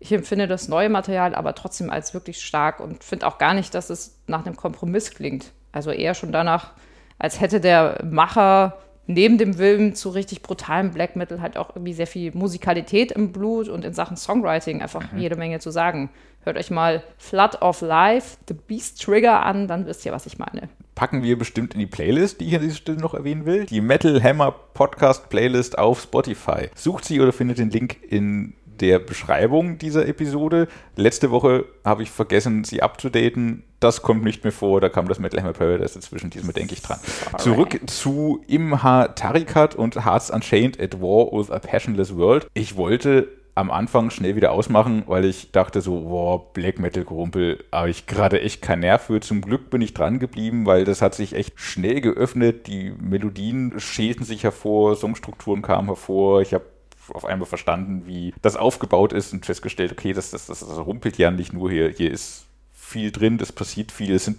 Ich empfinde das neue Material aber trotzdem als wirklich stark und finde auch gar nicht, dass es nach einem Kompromiss klingt. Also eher schon danach, als hätte der Macher neben dem Willen zu richtig brutalem Black Metal halt auch irgendwie sehr viel Musikalität im Blut und in Sachen Songwriting einfach jede Menge zu sagen. Hört euch mal Flood of Life, The Beast Trigger an, dann wisst ihr, was ich meine. Packen wir bestimmt in die Playlist, die ich an dieser Stelle noch erwähnen will. Die Metal Hammer Podcast Playlist auf Spotify. Sucht sie oder findet den Link in der Beschreibung dieser Episode. Letzte Woche habe ich vergessen, sie abzudaten. Das kommt nicht mehr vor. Da kam das Metal Hammer Paradise dazwischen. Diesmal denke ich dran. Zurück zu Imha Tarikat und Hearts Unchained at War with a Passionless World. Ich wollte am Anfang schnell wieder ausmachen, weil ich dachte so, boah, Black Metal Gerumpel, habe ich gerade echt keinen Nerv für. Zum Glück bin ich dran geblieben, weil das hat sich echt schnell geöffnet. Die Melodien schälten sich hervor, Songstrukturen kamen hervor. Ich habe auf einmal verstanden, wie das aufgebaut ist und festgestellt, okay, das, das, das, das rumpelt ja nicht nur hier. Hier ist viel drin, das passiert viel, es sind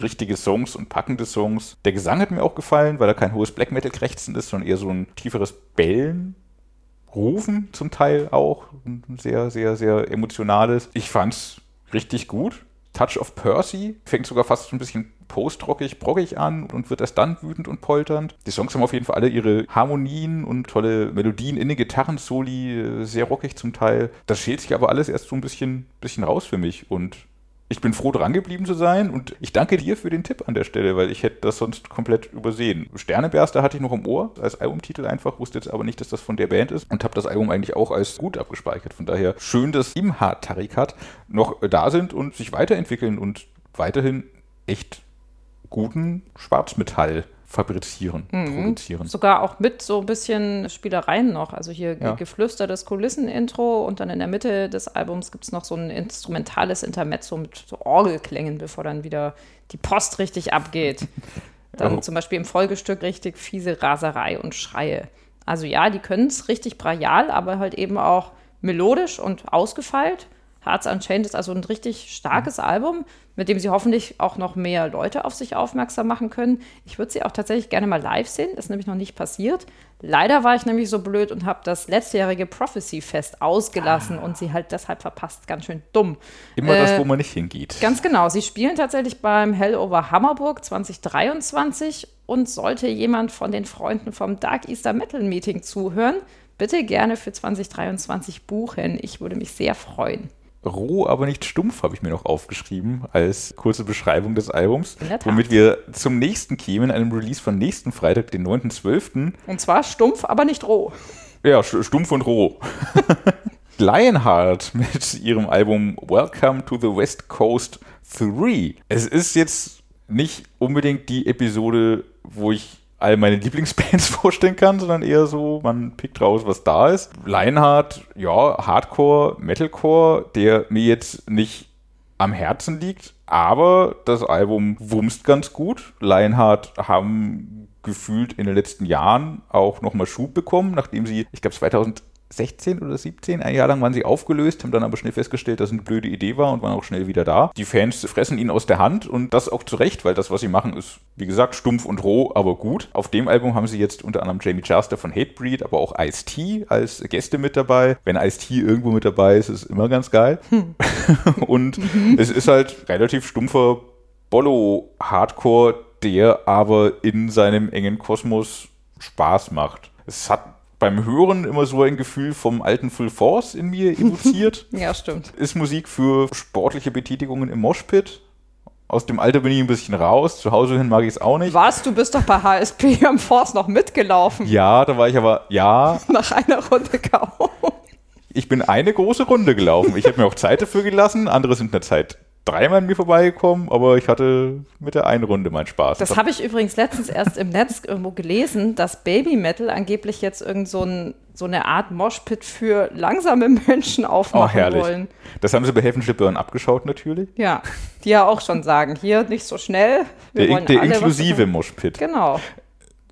richtige Songs und packende Songs. Der Gesang hat mir auch gefallen, weil er kein hohes Black Metal krächzen ist, sondern eher so ein tieferes Bellen. Rufen zum Teil auch. Ein sehr, sehr, sehr emotionales. Ich fand's richtig gut. Touch of Percy fängt sogar fast so ein bisschen postrockig, brockig an und wird erst dann wütend und polternd. Die Songs haben auf jeden Fall alle ihre Harmonien und tolle Melodien in den Gitarrensoli, äh, sehr rockig zum Teil. Das schält sich aber alles erst so ein bisschen, bisschen raus für mich und ich bin froh, dran geblieben zu sein und ich danke dir für den Tipp an der Stelle, weil ich hätte das sonst komplett übersehen. Sterneberster hatte ich noch im Ohr als Albumtitel einfach, wusste jetzt aber nicht, dass das von der Band ist und habe das Album eigentlich auch als gut abgespeichert. Von daher schön, dass im Hard-Tarikat noch da sind und sich weiterentwickeln und weiterhin echt guten Schwarzmetall fabrizieren, Mhm. produzieren. Sogar auch mit so ein bisschen Spielereien noch. Also hier Ja. geflüstertes Kulissen-Intro und dann in der Mitte des Albums gibt es noch so ein instrumentales Intermezzo mit so Orgelklängen, bevor dann wieder die Post richtig abgeht. Dann Oh. zum Beispiel im Folgestück richtig fiese Raserei und Schreie. Also ja, die können es richtig brachial, aber halt eben auch melodisch und ausgefeilt. Hearts Unchained ist also ein richtig starkes Album, mit dem sie hoffentlich auch noch mehr Leute auf sich aufmerksam machen können. Ich würde sie auch tatsächlich gerne mal live sehen, ist nämlich noch nicht passiert. Leider war ich nämlich so blöd und habe das letztjährige Prophecy Fest ausgelassen und sie halt deshalb verpasst. Ganz schön dumm. Immer das, Äh, wo man nicht hingeht. Ganz genau. Sie spielen tatsächlich beim Hell Over Hammerburg 2023 und sollte jemand von den Freunden vom Dark Easter Metal Meeting zuhören, bitte gerne für 2023 buchen. Ich würde mich sehr freuen. Roh, aber nicht stumpf, habe ich mir noch aufgeschrieben als kurze Beschreibung des Albums. Womit wir zum nächsten kämen, einem Release von nächsten Freitag, den 9.12. Und zwar stumpf, aber nicht roh. Ja, st- stumpf und roh. Lionheart mit ihrem Album Welcome to the West Coast 3. Es ist jetzt nicht unbedingt die Episode, wo ich all meine Lieblingsbands vorstellen kann, sondern eher so, man pickt raus, was da ist. Lionheart, ja, Hardcore, Metalcore, der mir jetzt nicht am Herzen liegt, aber das Album wumst ganz gut. Lionheart haben gefühlt in den letzten Jahren auch nochmal Schub bekommen, nachdem sie, ich glaube 2016 oder 17, ein Jahr lang waren sie aufgelöst, haben dann aber schnell festgestellt, dass es eine blöde Idee war und waren auch schnell wieder da. Die Fans fressen ihn aus der Hand und das auch zu Recht, weil das, was sie machen, ist, wie gesagt, stumpf und roh, aber gut. Auf dem Album haben sie jetzt unter anderem Jamie Chaster von Hatebreed, aber auch Ice-T als Gäste mit dabei. Wenn Ice-T irgendwo mit dabei ist, ist es immer ganz geil. und es ist halt relativ stumpfer Bollo-Hardcore, der aber in seinem engen Kosmos Spaß macht. Es hat beim Hören immer so ein Gefühl vom alten Full Force in mir evoziert. Ja, stimmt. ist Musik für sportliche Betätigungen im Moshpit. Aus dem Alter bin ich ein bisschen raus. Zu Hause hin mag ich es auch nicht. Was? Du bist doch bei HSP am Force noch mitgelaufen. Ja, da war ich aber, ja, Nach einer Runde K.O. ich bin eine große Runde gelaufen. Ich habe mir auch Zeit dafür gelassen. Andere sind in der Zeit dreimal an mir vorbeigekommen, aber ich hatte mit der einen Runde meinen Spaß. Das habe ich übrigens letztens erst im Netz irgendwo gelesen, dass Baby Metal angeblich jetzt irgend so, ein, so eine Art Moshpit für langsame Menschen oh, aufmachen herrlich. wollen. Das haben sie bei Heaven Burn abgeschaut natürlich. Ja, die ja auch schon sagen, hier nicht so schnell. Wir Der, wollen der inklusive. Moshpit. Genau.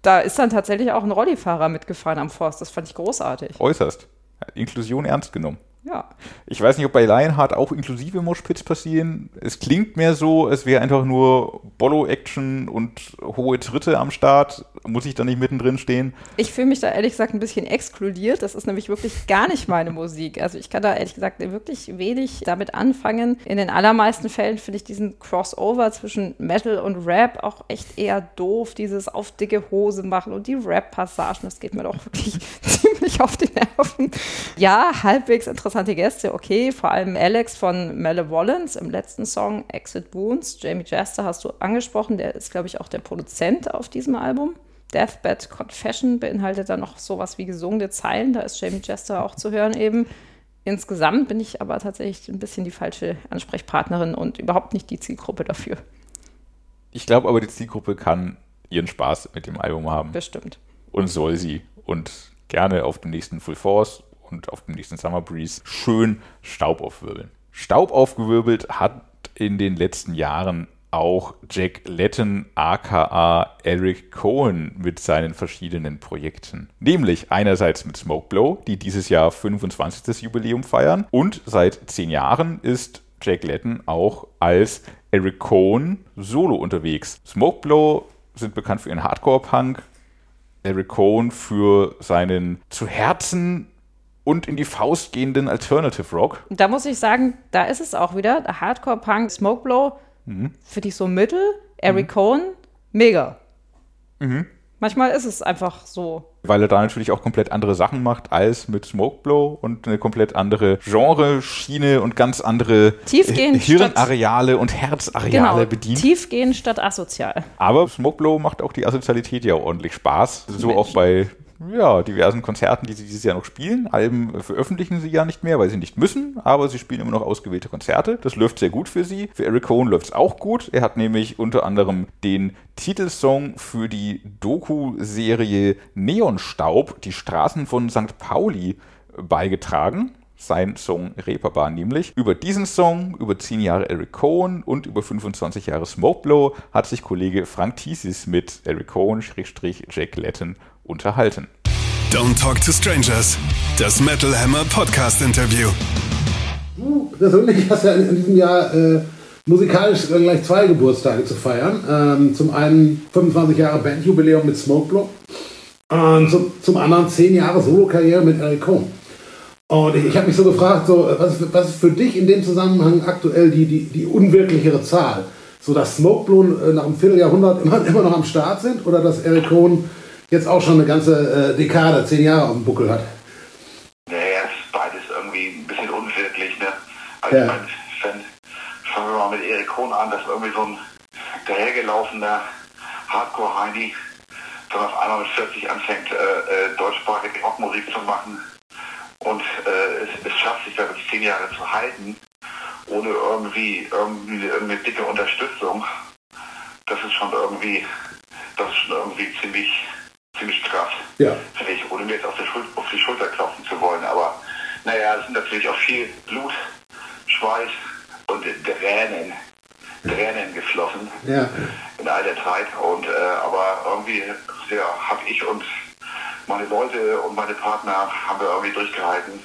Da ist dann tatsächlich auch ein Rollifahrer mitgefahren am Forst. Das fand ich großartig. Äußerst. Inklusion ernst genommen. Ja. Ich weiß nicht, ob bei Lionheart auch inklusive Moshpits passieren. Es klingt mehr so, es wäre einfach nur Bollo-Action und hohe Tritte am Start. Muss ich da nicht mittendrin stehen? Ich fühle mich da ehrlich gesagt ein bisschen exkludiert. Das ist nämlich wirklich gar nicht meine Musik. Also ich kann da ehrlich gesagt wirklich wenig damit anfangen. In den allermeisten Fällen finde ich diesen Crossover zwischen Metal und Rap auch echt eher doof. Dieses auf dicke Hose machen und die Rap-Passagen, das geht mir doch wirklich ziemlich auf die Nerven. Ja, halbwegs interessante Gäste, okay. Vor allem Alex von Malevolence im letzten Song Exit Wounds. Jamie Jester hast du angesprochen. Der ist, glaube ich, auch der Produzent auf diesem Album. Deathbed Confession beinhaltet dann noch sowas wie gesungene Zeilen. Da ist Jamie Jester auch zu hören eben. Insgesamt bin ich aber tatsächlich ein bisschen die falsche Ansprechpartnerin und überhaupt nicht die Zielgruppe dafür. Ich glaube aber, die Zielgruppe kann ihren Spaß mit dem Album haben. Bestimmt. Und soll sie. Und gerne auf dem nächsten Full Force und auf dem nächsten Summer Breeze schön Staub aufwirbeln. Staub aufgewirbelt hat in den letzten Jahren auch Jack Letton aka Eric Cohen mit seinen verschiedenen Projekten. Nämlich einerseits mit Smokeblow, die dieses Jahr 25. Jubiläum feiern und seit zehn Jahren ist Jack Letton auch als Eric Cohen solo unterwegs. Smokeblow sind bekannt für ihren Hardcore-Punk, Eric Cohen für seinen zu Herzen und in die Faust gehenden Alternative Rock. Da muss ich sagen, da ist es auch wieder. Hardcore-Punk, Smokeblow, mhm. finde ich so mittel. Eric mhm. Cohen, mega. Mhm. Manchmal ist es einfach so. Weil er da natürlich auch komplett andere Sachen macht als mit Smokeblow und eine komplett andere Genre-Schiene und ganz andere Tiefgehend Hirnareale und Herzareale genau, bedient. Tiefgehend statt asozial. Aber Smokeblow macht auch die Asozialität ja ordentlich Spaß. So Mensch. auch bei ja, diversen Konzerten, die sie dieses Jahr noch spielen. Alben veröffentlichen sie ja nicht mehr, weil sie nicht müssen, aber sie spielen immer noch ausgewählte Konzerte. Das läuft sehr gut für sie. Für Eric Cohen läuft es auch gut. Er hat nämlich unter anderem den Titelsong für die Doku-Serie Neonstaub, die Straßen von St. Pauli, beigetragen sein Song Reeperbahn nämlich. Über diesen Song, über 10 Jahre Eric Cohen und über 25 Jahre Smokeblow hat sich Kollege Frank Thiesis mit Eric Cohen, Jack Letton unterhalten. Don't Talk to Strangers, das Metal Hammer Podcast Interview. Du persönlich hast ja in, diesem Jahr äh, musikalisch gleich zwei Geburtstage zu feiern. Ähm, zum einen 25 Jahre Bandjubiläum mit Smokeblock und zum, zum anderen 10 Jahre Solo-Karriere mit Eric Cohn. Und ich, ich habe mich so gefragt, so, was, ist, was ist für dich in dem Zusammenhang aktuell die, die, die unwirklichere Zahl? So, dass Smokeblow äh, nach einem Vierteljahrhundert immer, immer noch am Start sind oder dass Eric Cohn jetzt auch schon eine ganze äh, Dekade, zehn Jahre auf dem Buckel hat. Naja, ist beides irgendwie ein bisschen unwirklich. Ne? Also ja. ich meine, fangen wir mal mit Erik Kohn an, das ist irgendwie so ein dahergelaufener Hardcore-Heini, der auf einmal mit 40 anfängt, äh, äh, deutschsprachige Rockmusik zu machen und äh, es, es, schafft sich da wirklich zehn Jahre zu halten, ohne irgendwie, irgendwie irgendeine dicke Unterstützung. Das ist schon irgendwie, das ist schon irgendwie ziemlich ziemlich krass. Ja. Finde ich, ohne mir jetzt auf auf die Schulter klopfen zu wollen. Aber naja, es sind natürlich auch viel Blut, Schweiß und Tränen, Tränen geflossen ja. in all der Zeit. Und äh, aber irgendwie ja, habe ich und meine Leute und meine Partner haben wir irgendwie durchgehalten,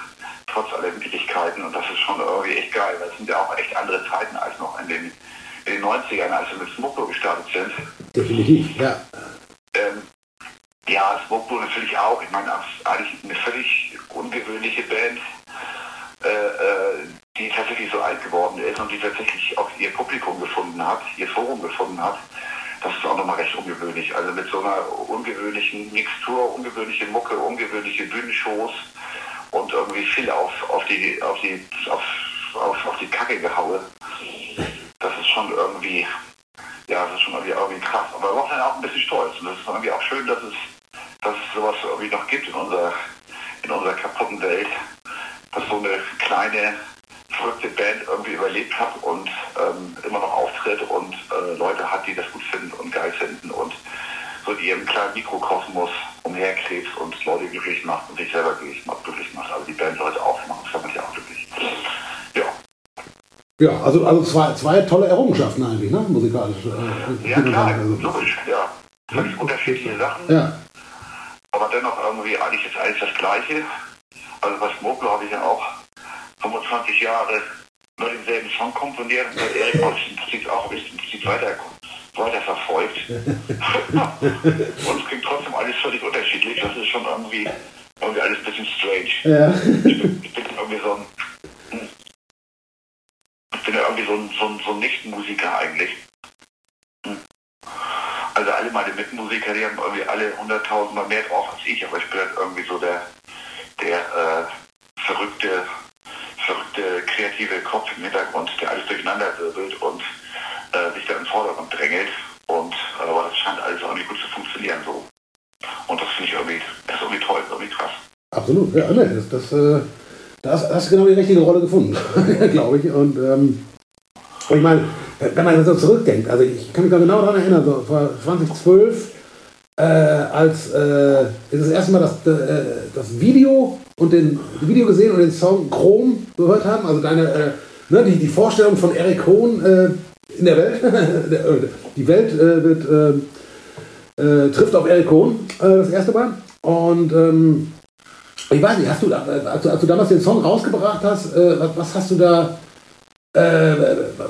trotz aller Widrigkeiten. Und das ist schon irgendwie echt geil. Das sind ja auch echt andere Zeiten als noch in den, in den 90ern, als wir mit Smoko gestartet sind. Definitiv, ja. Ähm, ja, Smokeblow natürlich auch. Ich meine, eigentlich eine völlig ungewöhnliche Band, äh, äh, die tatsächlich so alt geworden ist und die tatsächlich auch ihr Publikum gefunden hat, ihr Forum gefunden hat. Das ist auch nochmal recht ungewöhnlich. Also mit so einer ungewöhnlichen Mixtur, ungewöhnliche Mucke, ungewöhnliche Bühnenshows und irgendwie viel auf, auf die auf die auf, auf, auf die Kacke gehaue. Das ist schon irgendwie ja, das ist schon irgendwie, irgendwie krass. Aber wir waren dann auch ein bisschen stolz. Und das ist irgendwie auch schön, dass es, dass es sowas irgendwie noch gibt in unserer, in unserer kaputten Welt. Dass so eine kleine, verrückte Band irgendwie überlebt hat und ähm, immer noch auftritt und äh, Leute hat, die das gut finden und geil finden und so in ihrem kleinen Mikrokosmos umherkrebst und Leute glücklich macht und sich selber glücklich macht. Glücklich macht. Also die Band Leute aufmachen, das macht mich auch glücklich. Ja. Ja, also, also zwei, zwei tolle Errungenschaften eigentlich, ne? musikalisch. Äh, ja, klar, also. logisch, ja. Völlig unterschiedliche Sachen. Ja. Aber dennoch irgendwie eigentlich ist alles das Gleiche. Also bei Smokler habe ich ja auch 25 Jahre nur denselben Song komponiert und bei Erik habe ich im Prinzip auch ein bisschen weiter, weiter verfolgt. und es klingt trotzdem alles völlig unterschiedlich. Das ist schon irgendwie, irgendwie alles ein bisschen strange. Ja. Ich, bin, ich bin irgendwie so ein ich bin ja irgendwie so ein, so ein, so ein Nichtmusiker eigentlich. Also alle meine Mitmusiker, die haben irgendwie alle hunderttausendmal mehr drauf als ich, aber ich bin halt irgendwie so der, der äh, verrückte, verrückte kreative Kopf im Hintergrund, der alles durcheinander wirbelt und äh, sich da im Vordergrund drängelt. Und aber das scheint alles irgendwie gut zu funktionieren so. Und das finde ich irgendwie, das ist irgendwie toll, irgendwie krass. Absolut, ja, ne, das, das äh da hast, hast genau die richtige Rolle gefunden, glaube ich. Und ähm, ich meine, wenn man so zurückdenkt, also ich kann mich da genau daran erinnern, so vor 2012, äh, als äh, das erste Mal das, äh, das Video und den Video gesehen und den Song Chrome gehört haben, also deine, äh, ne, die, die Vorstellung von Eric Cohn, äh, in der Welt. die Welt äh, wird, äh, äh, trifft auf Eric Cohn äh, das erste Mal. Und ähm, ich weiß nicht, hast du, als du, als du damals den Song rausgebracht hast, äh, was, was, hast du da, äh,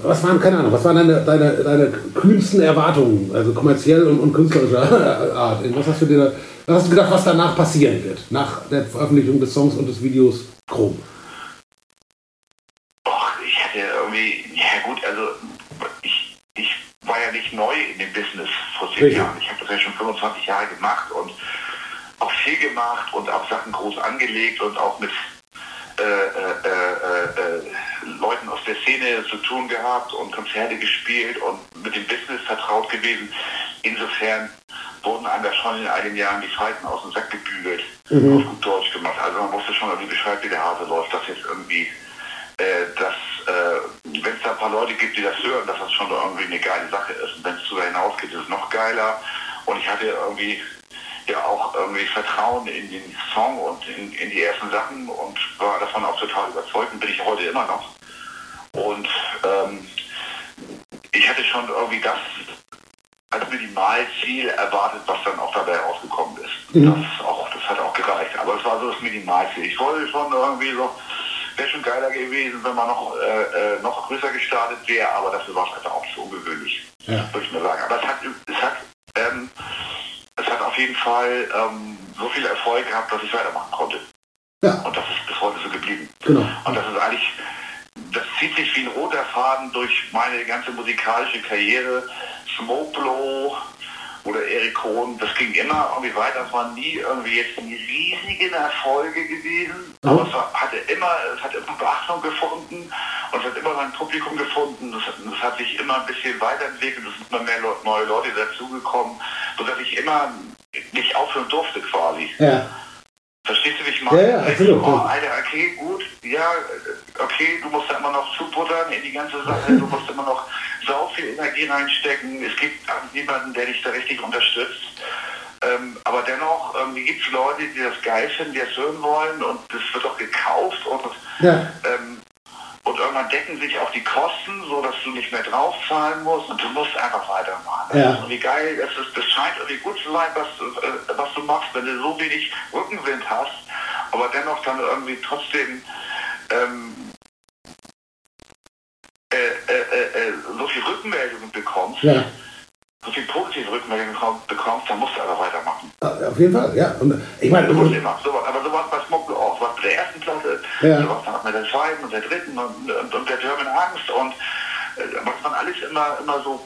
was waren, keine Ahnung, was waren deine, deine, deine kühnsten Erwartungen, also kommerziell und, und künstlerischer Art? Was hast du dir da, was hast du gedacht, was danach passieren wird, nach der Veröffentlichung des Songs und des Videos Chrom? ich hatte irgendwie, ja gut, also ich, ich war ja nicht neu in dem Business vor zehn Richtig. Jahren. Ich habe das ja schon 25 Jahre gemacht und auch viel gemacht und auch Sachen groß angelegt und auch mit Leuten aus der Szene zu tun gehabt und Konzerte gespielt und mit dem Business vertraut gewesen. Insofern wurden einem da schon in einigen Jahren die Falten aus dem Sack gebügelt, mhm. auf gut Deutsch gemacht. Also man wusste schon irgendwie Bescheid, wie der Hase läuft, dass jetzt irgendwie, äh, dass, äh, wenn es da ein paar Leute gibt, die das hören, dass das schon irgendwie eine geile Sache ist. Und wenn es darüber hinausgeht, ist es noch geiler. Und ich hatte irgendwie ja auch irgendwie Vertrauen in den Song und in, in, die ersten Sachen und war davon auch total überzeugt und bin ich heute immer noch. Und ähm, ich hatte schon irgendwie das als Minimalziel erwartet, was dann auch dabei rausgekommen ist. Mhm. Das, auch, das hat auch gereicht. Aber es war so das Minimalziel. Ich wollte schon irgendwie so, wäre schon geiler gewesen, wenn man noch, äh, äh noch größer gestartet wäre, aber dafür war es einfach auch zu ungewöhnlich, ja. würde ich mir sagen. Aber es hat, es hat auf jeden Fall ähm, so viel Erfolg gehabt, dass ich weitermachen konnte. Ja. Und das ist bis heute so geblieben. Genau. Und das ist eigentlich, das zieht sich wie ein roter Faden durch meine ganze musikalische Karriere. Smoke Blow oder Eric Kohn, das ging immer irgendwie weiter. Es waren nie irgendwie jetzt die riesigen Erfolge gewesen, mhm. aber es hatte immer, es hat immer Beachtung gefunden und es hat immer sein Publikum gefunden. Es hat, es hat sich immer ein bisschen weiterentwickelt, es sind immer mehr neue Leute dazugekommen sodass ich immer nicht aufhören durfte quasi. Ja. Verstehst du, wie ich meine? Ja, ja, absolut. Oh, Alter, okay, gut, ja, okay, du musst da immer noch zubuttern in die ganze Sache, du musst immer noch sau viel Energie reinstecken. Es gibt niemanden, der dich da richtig unterstützt. Ähm, aber dennoch ähm, gibt es Leute, die das geil finden, die das hören wollen und das wird auch gekauft und ja. ähm, und irgendwann decken sich auch die Kosten, so dass du nicht mehr draufzahlen musst und du musst einfach weitermachen. Ja. Und wie geil, es ist, das scheint irgendwie gut zu sein, was, äh, was du machst, wenn du so wenig Rückenwind hast, aber dennoch dann irgendwie trotzdem ähm, äh, äh, äh so viel Rückmeldungen bekommst. Ja so viel positive Rückmeldungen bekommst, dann musst du aber weitermachen. Auf jeden Fall, ja. Und ich meine, du musst immer. So, aber so war es bei Smoke auch. So war bei der ersten Platte, ja. so war es dann mit der zweiten und der dritten und, und, und der German Angst und äh, was man alles immer, immer so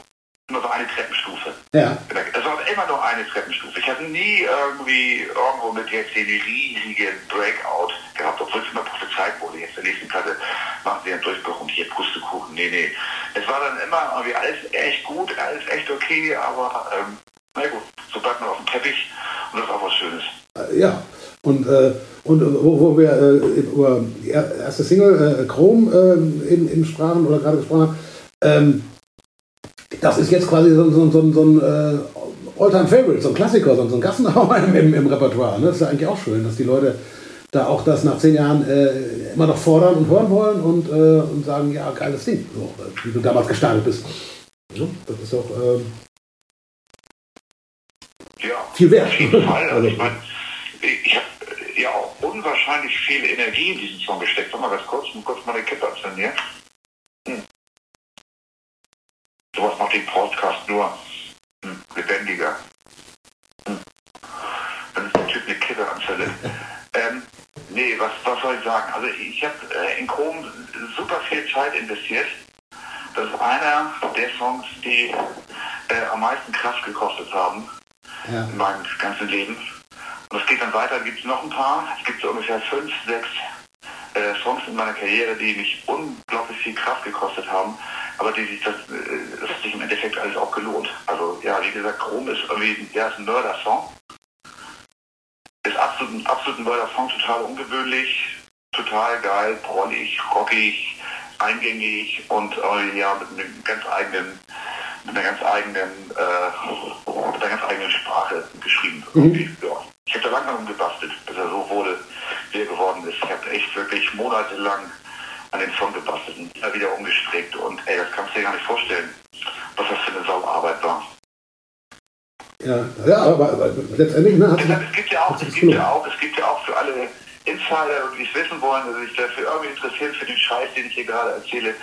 immer so eine Treppenstufe. Ja. Es war immer nur eine Treppenstufe. Ich hatte nie irgendwie irgendwo mit jetzt den riesigen Breakout gehabt, obwohl es immer prophezeit wurde. Jetzt in der nächsten Platte machen sie einen Durchbruch und hier Pustekuchen. Nee, nee. Es war dann immer irgendwie alles echt gut, alles echt okay, aber ähm, na gut, so bleibt man auf dem Teppich und das auch was Schönes. Äh, ja. Und, äh, und äh, wo, wo wir äh, über die erste Single äh, Chrome äh, eben, eben sprachen oder gerade gesprochen haben, ähm, das ist jetzt quasi so, so, so, so ein äh, All-Time-Favorite, so ein Klassiker, so, ein Gassenhauer im, im, im, Repertoire. Ne? Das ist ja eigentlich auch schön, dass die Leute da auch das nach zehn Jahren äh, immer noch fordern und hören wollen und, äh, und sagen, ja, geiles Ding, so, wie du damals gestartet bist. Ja, das ist auch ähm, ja, viel wert. Auf jeden Fall. Also, ich meine, ich habe ja auch unwahrscheinlich viel Energie in diesen Song gesteckt. Warte mal ganz kurz, kurz mal den Kippe anzünden hm. Sowas macht den Podcast nur hm, lebendiger. Hm. Wenn ich der Typ eine Kippe anzündet. ähm, nee, was, was soll ich sagen? Also ich habe äh, in Chrom super viel Zeit investiert. Das ist einer der Songs, die äh, am meisten Kraft gekostet haben ja. in meinem ganzen Leben. Und es geht dann weiter, gibt es noch ein paar. Es gibt so ungefähr fünf, sechs äh, Songs in meiner Karriere, die mich unglaublich viel Kraft gekostet haben aber die sich das, äh, das hat sich im Endeffekt alles auch gelohnt. Also ja, wie gesagt, Chrom ist irgendwie, ja, ist ein Mörder-Song. Ist absolut, ein absolut ein Mörder-Song, total ungewöhnlich, total geil, prollig, rockig, eingängig und äh, ja, mit einem ganz eigenen, mit einer ganz eigenen, äh, mit einer ganz eigenen Sprache geschrieben. Mhm. Ja. Ich habe da lange umgebastelt, bis er so wurde, wie er geworden ist. Ich habe echt wirklich monatelang an den Song gebastelt und immer wieder umgestrickt und ey, das kannst du dir gar nicht vorstellen, was das für eine Sauarbeit war. Ja, ja aber, aber letztendlich, ne, Deshalb, es gibt ja auch, es gibt ja auch, es gibt ja auch für alle Insider, die es wissen wollen, also sich dafür irgendwie interessieren für den Scheiß, den ich hier gerade erzähle,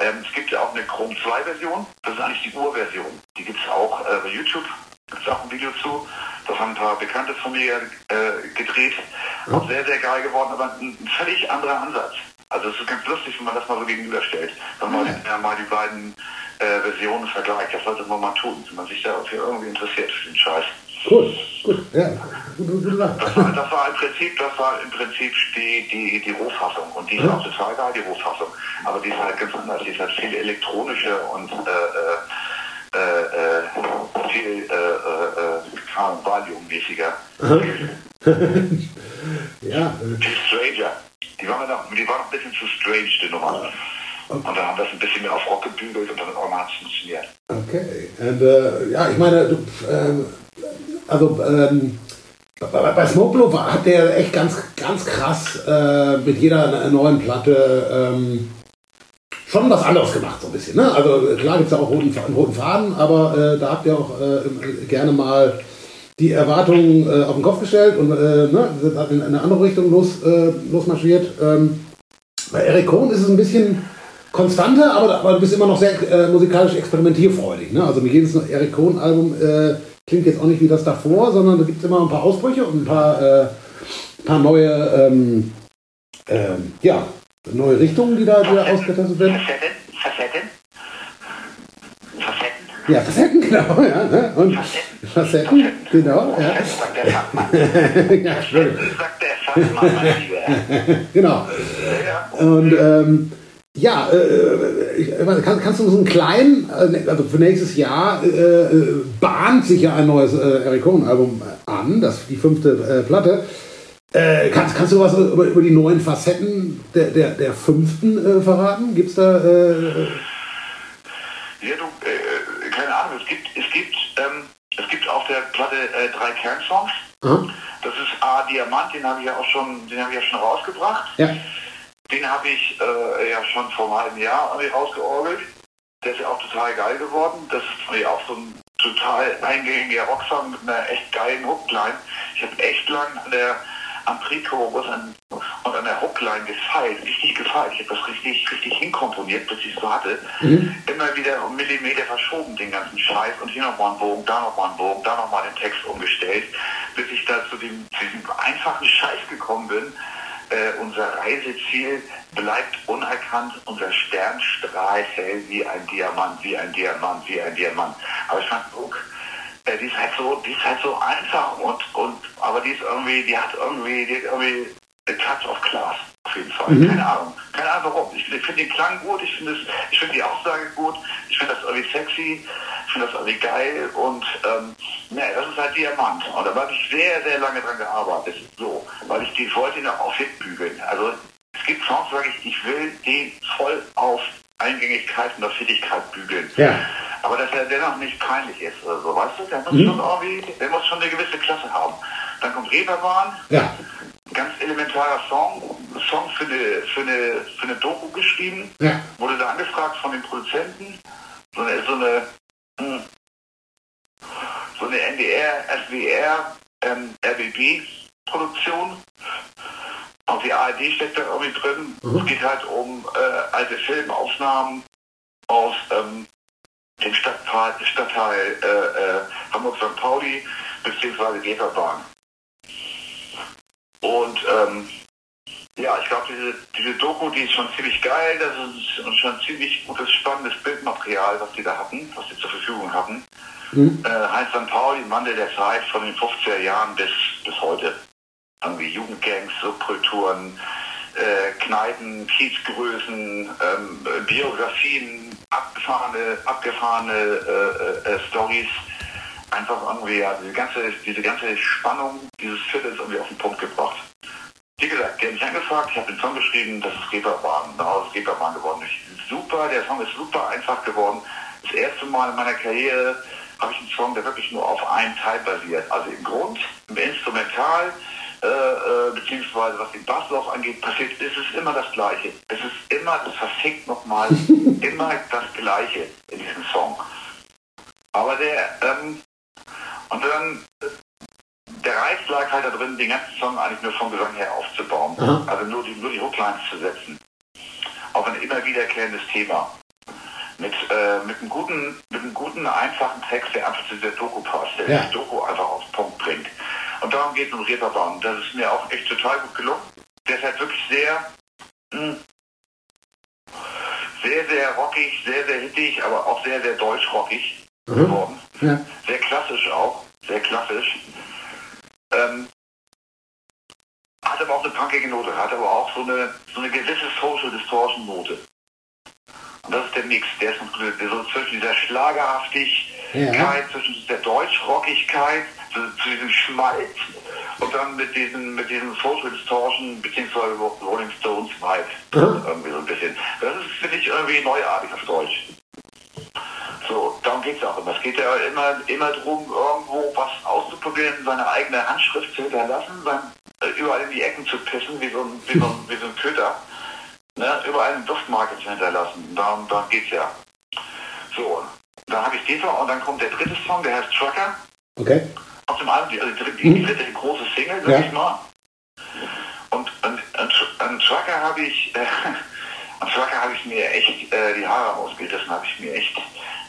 ähm, es gibt ja auch eine Chrome 2 Version, das ist eigentlich die Urversion. Die gibt es auch äh, bei YouTube, gibt es auch ein Video zu. Das haben ein paar Bekannte von mir äh, gedreht. Auch sehr, sehr geil geworden, aber ein, ein völlig anderer Ansatz. Also es ist ganz lustig, wenn man das mal so gegenüberstellt. Wenn man ja. mal die beiden äh, Versionen vergleicht. Das sollte man mal tun, wenn man sich dafür irgendwie interessiert für den Scheiß. Cool, gut, ja. Das war, das war im Prinzip, das war im Prinzip die, die, die Rohfassung. Und die ist auch total geil, die Rohfassung. Aber die ist halt ganz anders. Die ist halt viel elektronischer und äh, äh, äh, viel äh, äh, Valium-mäßiger. ja. Viel stranger. Die war, noch, die war noch ein bisschen zu strange, die Nummer. Und dann haben wir das ein bisschen mehr auf Rock gebügelt und dann auch es funktioniert. Okay. Und, äh, ja, ich meine, du, ähm, also ähm, bei, bei Smokeblow hat der echt ganz, ganz krass äh, mit jeder neuen Platte ähm, schon was anderes gemacht, so ein bisschen. Ne? Also klar gibt es ja auch roten, einen roten Faden, aber äh, da habt ihr auch äh, gerne mal die Erwartungen äh, auf den Kopf gestellt und äh, ne, in eine andere Richtung los, äh, losmarschiert. Ähm, bei Eric Cohn ist es ein bisschen konstanter, aber, aber du bist immer noch sehr äh, musikalisch experimentierfreudig. Ne? Also jedes Eric Cohn-Album äh, klingt jetzt auch nicht wie das davor, sondern da gibt es immer ein paar Ausbrüche und ein paar, äh, paar neue, ähm, ähm, ja, neue Richtungen, die da, die da ausgetestet werden. Facetten, Facetten. Facetten. Ja, Facetten, genau, ja. Ne? Und Facetten. Facetten, genau, ja. Facetten, sagt der Fachmann. ja, Entschuldigung. Facetten, sagt der Fachmann, mein Lieber. genau. Ja. Und ähm, ja, äh, ich, kann, kannst du so einen kleinen, äh, also für nächstes Jahr äh, äh, bahnt sich ja ein neues äh, Eric Cohen-Album an, das die fünfte äh, Platte. Äh, kannst, kannst du was über, über die neuen Facetten der, der, der fünften äh, verraten? Gibt es da. Äh, Ja, du, gibt, es gibt, ähm, es gibt auf der Platte äh, drei Kernsongs. aha, Das ist A Diamant, den habe ich ja auch schon, den habe ich ja schon rausgebracht. ja. Den habe ich äh, ja schon vor einem halben Jahr rausgeorgelt. Der ist ja auch total geil geworden. Das ist ja auch so ein total eingängiger Rocksong mit einer echt geilen Hookline. Ich habe echt lang an der am Pre-Chorus an, an der Hookline gefeilt, richtig gefeilt. Ich habe das richtig, richtig hinkomponiert, bis ich es so hatte. Immer wieder um Millimeter verschoben, den ganzen Scheiß. Und hier nochmal einen Bogen, da nochmal einen Bogen, da nochmal den Text umgestellt, bis ich da zu dem, diesem einfachen Scheiß gekommen bin. Äh, unser Reiseziel bleibt unerkannt, unser Stern strahlt hell wie ein Diamant, wie ein Diamant, wie ein Diamant. Aber ich fand Brooke, äh, die ist halt so, die ist halt so einfach und, und aber die ist irgendwie, die hat irgendwie, die hat irgendwie touch of class, auf jeden Fall. Keine Ahnung. Keine Ahnung warum. Ich, ich finde den Klang gut, ich finde finde die Aussage gut, ich finde das irgendwie sexy, ich finde das irgendwie geil und ähm, ne, das ist halt Diamant. Und da habe ich sehr, sehr lange dran gearbeitet. So, weil ich die wollte noch auf Hit bügeln. Also es gibt Songs, sage ich, ich will die voll auf Eingängigkeit und auf Fittigkeit bügeln. Ja. Aber dass er dennoch nicht peinlich ist oder so, weißt du? Der muss schon irgendwie, der muss schon eine gewisse Klasse haben. Dann kommt Reeperbahn, Ja. ganz elementarer Song, Song für eine, für eine, für eine Doku geschrieben, Ja. wurde da angefragt von den Produzenten, so eine, so eine, hm, so eine NDR, SWR, ähm, RBB Produktion. Auch die ARD steckt da irgendwie drin. Es geht halt um äh, alte Filmaufnahmen aus ähm, dem Stadtteil, Stadtteil äh, äh, Hamburg-St. Pauli beziehungsweise Geverbahn. Und ähm, ja, ich glaube, diese, diese Doku, die ist schon ziemlich geil. Das ist schon ziemlich gutes, spannendes Bildmaterial, was die da hatten, was die zur Verfügung hatten. Äh, Heinz St. Pauli, Mandel der Zeit von den 50er Jahren bis, bis heute. Irgendwie Jugendgangs, Subkulturen, äh, Kneipen, Kiezgrößen, ähm, äh, Biografien, abgefahrene, abgefahrene äh, äh, äh, Stories. Einfach irgendwie, ja, diese ganze, diese ganze Spannung dieses Viertels irgendwie auf den Punkt gebracht. Wie gesagt, der hat mich angefragt, ich habe den Song geschrieben, das ist Reeperbahn, daraus ist Reeperbahn geworden. Ich, super, der Song ist super einfach geworden. Das erste Mal in meiner Karriere habe ich einen Song, der wirklich nur auf einem Teil basiert. Also im Grund, im Instrumental, äh, äh, beziehungsweise was den Basslauf angeht, passiert, ist es immer das Gleiche. Es ist immer, das verfickt nochmal, immer das Gleiche in diesem Song. Aber der, ähm, und dann, der Reiz lag halt da drin, den ganzen Song eigentlich nur vom Gesang her aufzubauen. Aha. Also nur die, nur die Hooklines zu setzen. Auf ein immer wiederkehrendes Thema. Mit, äh, mit, einem guten, mit einem guten, einfachen Text, der einfach zu dieser Doku passt, der Ja. die Doku einfach auf den Punkt bringt. Und darum geht es um Reeperbahn. Das ist mir auch echt total gut gelungen. Der ist halt wirklich sehr, mh, sehr, sehr rockig, sehr, sehr hittig, aber auch sehr, sehr deutsch-rockig geworden. Ja. Sehr klassisch auch, sehr klassisch. Ähm, hat aber auch eine punkige Note, hat aber auch so eine, so eine gewisse Social Distortion Note. Und das ist der Mix, der ist so, der zwischen dieser Schlagerhaftigkeit, zwischen dieser Deutschrockigkeit, zu, zu diesem Schmalz und dann mit diesem, mit diesem Social Distortion beziehungsweise Rolling Stones Vibe. Aha. Irgendwie so ein bisschen. Das ist, finde ich, irgendwie neuartig auf Deutsch. So, darum geht es auch immer. Es geht ja immer, immer darum, irgendwo was auszuprobieren, seine eigene Handschrift zu hinterlassen, sein, äh, überall in die Ecken zu pissen, wie so ein, wie so ein, wie so ein Köter. Ne? Überall eine Duftmarke zu hinterlassen. Darum, darum geht es ja. So, dann habe ich Song und dann kommt der dritte Song, der heißt Trucker. Okay. Auf dem Album, die, also die, dritte- die dritte große Single, sag Ja. ich mal. Und an, an, an Trucker habe ich, äh, an Trucker habe ich mir echt äh, die Haare ausgerissen, habe ich mir echt,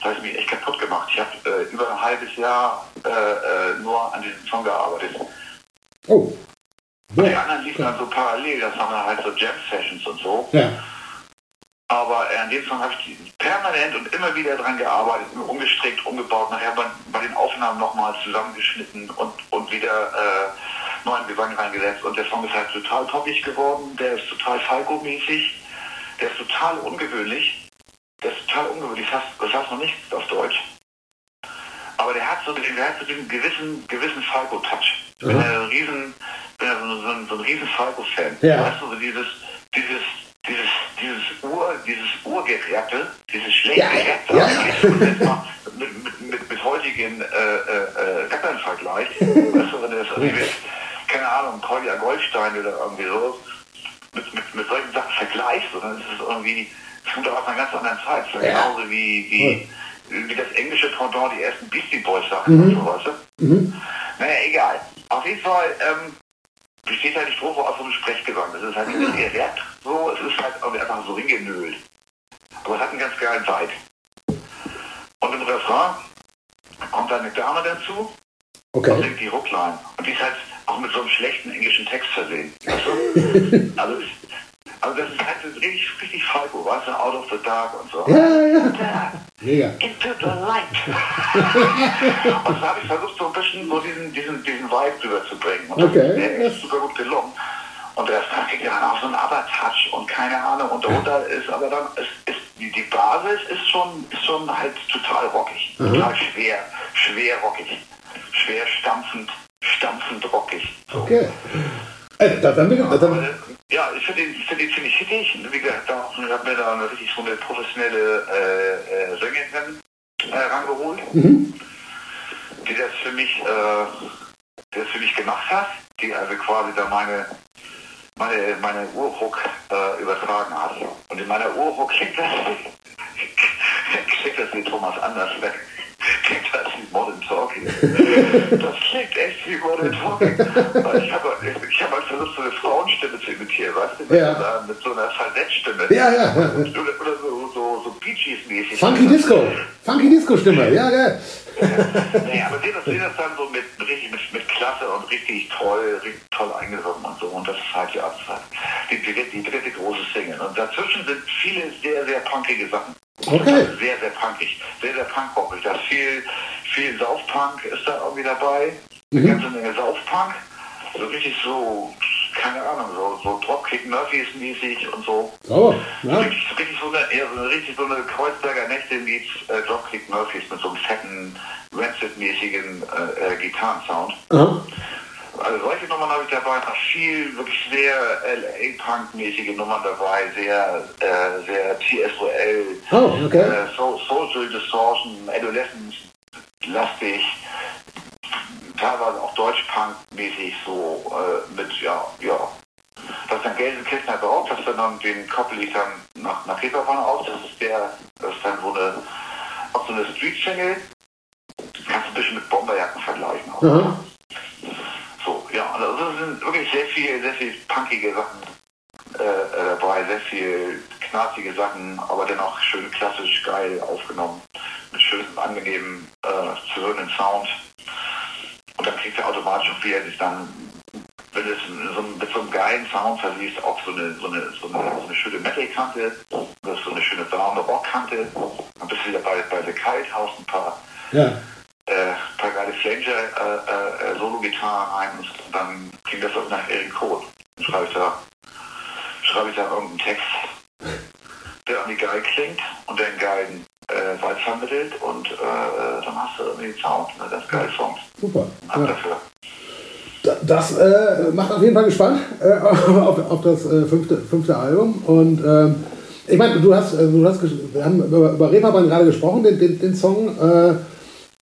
da habe ich mich echt kaputt gemacht. Ich habe äh, über ein halbes Jahr äh, äh, nur an diesem Song gearbeitet. Oh. Die Ja. anderen liefen dann so parallel, das waren dann halt so Jam-Sessions und so. Ja. Aber äh, an dem Song habe ich permanent und immer wieder dran gearbeitet, umgestrickt, umgebaut, nachher bei, bei den Aufnahmen nochmal zusammengeschnitten und, und wieder äh, neuen Gesang reingesetzt. Und der Song ist halt total poppig geworden, der ist total Falco-mäßig, der ist total ungewöhnlich. Der ist total ungewöhnlich, das heißt, das noch nichts auf Deutsch. Aber der hat so, den- der hat so diesen gewissen, gewissen Falco-Touch. Ich bin ja ein riesen, bin ja so, so, ein, so ein riesen Falco-Fan. Ja. Weißt du, so dieses, dieses, dieses, dieses Ur, dieses Urgerapple, dieses schlechte Ja, Rap, ja. mal mit, mit, mit, mit heutigen äh, äh, äh, Rappern vergleicht, weißt du, wenn das irgendwie mit, keine Ahnung, Kolja Goldstein oder irgendwie so, mit, mit, mit solchen Sachen vergleichst, und dann ist es irgendwie, es kommt aus einer ganz anderen Zeit. Ist Ja. genauso wie, wie, wie das englische Pendant, die ersten Beastie Boys Sachen und so, weißt du? Mhm. Naja, egal. Auf jeden Fall ähm, besteht halt die Strophe aus so einem Sprechgesang. Das ist halt nicht eher Rap, so, es ist halt einfach so hingenölt. Aber es hat einen ganz geilen Vibe. Und im Refrain kommt dann eine Dame dazu und Okay. singt die Hookline. Und die ist halt auch mit so einem schlechten englischen Text versehen. Weißt du? also, es, also das ist halt so richtig, richtig Falco, weißt du, out of the dark und so. Ja, ja. Mega. into the light. und da habe ich versucht, so ein bisschen so diesen, diesen, diesen Vibe rüberzubringen. Und das Okay. ist mir echt super gut gelungen. Und der Song kriegt dann auch so einen Aber-Touch und keine Ahnung. Und darunter ist aber dann, ist, ist, die, die Basis ist schon, ist schon halt total rockig. Total schwer, schwer rockig. Schwer stampfend, stampfend rockig. So. Okay. Äh, da, dann, dann, dann, Aber, ja, ich finde ihn, find ihn ziemlich hittig. Wie gesagt, da ich habe mir da eine richtig so eine professionelle äh, äh, Sängerin äh, rangeholt, mhm. die das für mich, äh, das für mich gemacht hat, die also quasi da meine meine, meine Urhook äh, übertragen hat. Und in meiner Urhook klingt das, klingt das wie Thomas Anders weg. Klingt das wie Modern Talking. Das klingt echt wie Modern Talking. Weil Ich habe ich hab halt versucht, so eine Frauenstimme zu imitieren, weißt du? Mit, Ja. so, einer, mit so einer Falsettstimme. Ja, ja. Oder, oder so, so, so Bee Gees-mäßig. Funky Disco. Funky Disco Stimme. Ja, geil. Nee, aber sie das, sie das dann so mit, richtig, mit, mit Klasse und richtig toll, richtig toll eingesungen und so. Und das ist halt die Abzeit. Die, die, die dritte große Single. Und dazwischen sind viele sehr, sehr punkige Sachen. Okay. Also sehr, sehr punkig. Sehr, sehr punkrockig. Da ist viel, viel Saufpunk ist da irgendwie dabei. Eine ganze Menge Saufpunk. So richtig so, keine Ahnung, so, so Dropkick Murphys mäßig und so. Sauber. Ja. Richtig, richtig so eine, eher so eine, richtig so eine Kreuzberger Nächte meets äh, Dropkick Murphys mit so einem fetten, Rancid-mäßigen äh, äh, Gitarrensound. Aha. Also solche Nummern habe ich dabei, noch viel wirklich sehr LA-Punk-mäßige Nummern dabei, sehr, äh, sehr TSOL, Oh, okay. äh, so, Social Distortion, Adolescence-lastig, teilweise auch Deutschpunk-mäßig so äh, mit, ja, ja. Das ist dann Gelsenkirchener Barock, das dann, dann den koppel ich dann nach, nach Reeperbahn aus. Das ist der, das ist dann so eine, auch so eine Street-Single. Kannst du ein bisschen mit Bomberjacken vergleichen. Auch. So, ja, also es sind wirklich sehr viel, sehr viel punkige Sachen äh, äh, dabei, sehr viel knarzige Sachen, aber dennoch schön klassisch geil aufgenommen. Mit schönem, angenehmen, äh, zu hörenden Sound. Dann kriegt er automatisch auch wieder dann, wenn es in so, mit so einem geilen Sound versiehst, auch so eine, so eine, so eine, so eine schöne Metal-Kante, so eine schöne warme Rock-Kante. Dann bist du wieder bei, bei The Kite, haust ein paar Ja. äh, paar geile Flanger äh, äh, Solo-Gitarren rein und dann klingt das auch nach Eric Code. Dann schreibe ich da, schreibe ich da irgendeinen Text, der irgendwie geil klingt und der einen geilen äh, Vibe vermittelt und äh, dann hast du irgendwie den Sound, ne? das ist geile Songs. Super. Ab Ja. dafür. Da- Das äh, macht auf jeden Fall gespannt äh, auf, auf das äh, fünfte, fünfte Album. Und ähm, ich meine, du hast, äh, du hast wir haben über, über Reeperbahn gerade gesprochen, den, den, den Song. Äh,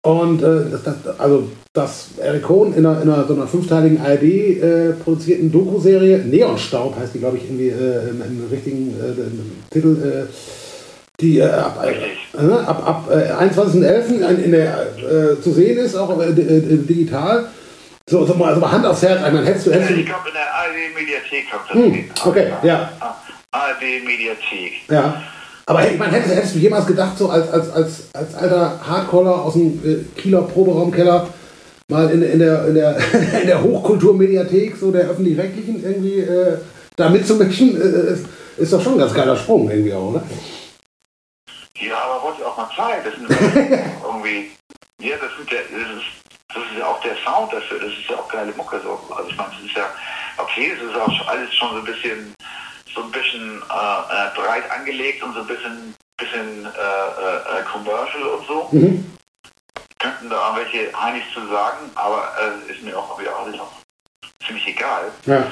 und äh, das, das, also, dass Eric Cohn in einer, in einer so einer fünfteiligen ARD äh, produzierten Doku-Serie, Neonstaub heißt die, glaube ich, irgendwie äh, im, im richtigen äh, Titel, äh, die äh, ab, äh, ab, ab äh, 21.11. der, äh, zu sehen ist, auch di- digital. So, so mal, also mal Hand aufs Herz, ich meine, hättest du, hättest Ich du, glaube, in der ARD-Mediathek kommt das Hm, hin. okay, ja. ARD-Mediathek. ja. Aber hey, ich meine, hättest, du jemals gedacht, so als, als, als, als alter Hardcaller aus dem Kieler Proberaumkeller, mal in, in der, in der, in der Hochkulturmediathek, so der öffentlich-rechtlichen, irgendwie äh, da mitzumischen, äh, ist, ist doch schon ein ganz geiler Sprung irgendwie auch, oder? Ja, aber wollte auch mal Zeit. Das sind irgendwie, ja, das, sind der, das, ist, das ist ja auch der Sound dafür, das ist ja auch geile Mucke so. Also ich meine, es ist ja, okay, es ist auch alles schon so ein bisschen, so ein bisschen äh, äh, breit angelegt und so ein bisschen, bisschen äh, äh, commercial und so. Mhm. Könnten da irgendwelche Heinis zu sagen, aber äh, ist mir auch wieder auch ziemlich egal. Ja.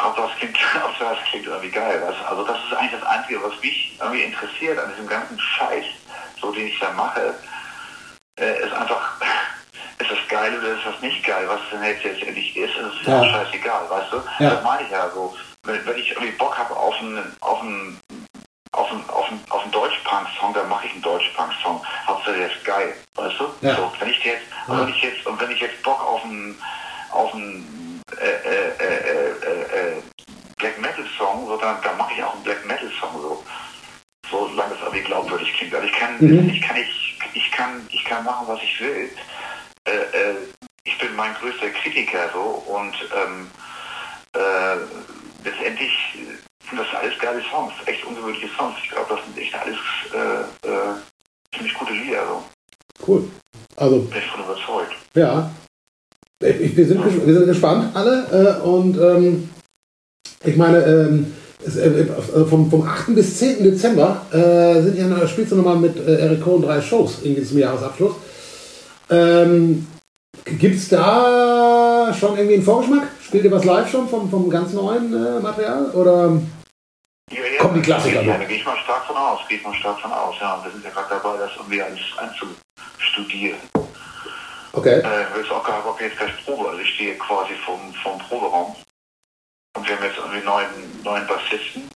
Hauptsache es klingt, Hauptsache es klingt irgendwie geil. Weißt? Also das ist eigentlich das Einzige, was mich irgendwie interessiert an diesem ganzen Scheiß, so den ich da mache, äh, ist einfach, ist das geil oder ist das nicht geil? Was es denn jetzt letztendlich ist, ist ja scheißegal, weißt du? Ja. Das meine ich ja so. Wenn, wenn ich irgendwie Bock habe auf einen, auf einen, auf einen, auf einen, auf einen Deutsch-Punk-Song, dann mache ich einen Deutsch-Punk-Song. Hauptsache der ist geil, weißt du? Ja. So, wenn ich jetzt, Ja. wenn ich jetzt, und wenn ich jetzt Bock auf einen, auf einen äh, äh, äh, äh, äh, Black Metal Song, so, dann, dann mache ich auch einen Black Metal Song so. Solange es irgendwie glaubwürdig klingt. Also ich kann, Mhm. ich kann, ich, ich kann, ich kann machen, was ich will. Äh, ich bin mein größter Kritiker so und ähm, äh, letztendlich sind das alles geile Songs, echt ungewöhnliche Songs. Ich glaube, das sind echt alles äh, äh, ziemlich gute Lieder. So. Cool. Also, Bin ich von überzeugt. Ja. Ich, wir, sind, ges- wir sind gespannt alle äh, und ähm, ich meine, ähm, es, äh, äh, vom, vom 8. bis 10. Dezember äh, sind ja noch, spielst du nochmal mit äh, Eric Cohen drei Shows irgendwie zum Jahresabschluss. Ähm, Gibt es da schon irgendwie einen Vorgeschmack? Spielt ihr was live schon vom, vom ganz neuen äh, Material? Oder? Ja, ja, Kommen die Klassiker Ja, noch? da gehe ich mal stark von aus, gehe ich mal stark von aus. Ja, wir sind ja gerade dabei, das irgendwie alles einzustudieren. Okay. Äh, ich auch gerade, ob jetzt gleich Probe, also ich stehe quasi vom, vom Proberaum und wir haben jetzt irgendwie neuen, neuen Bassisten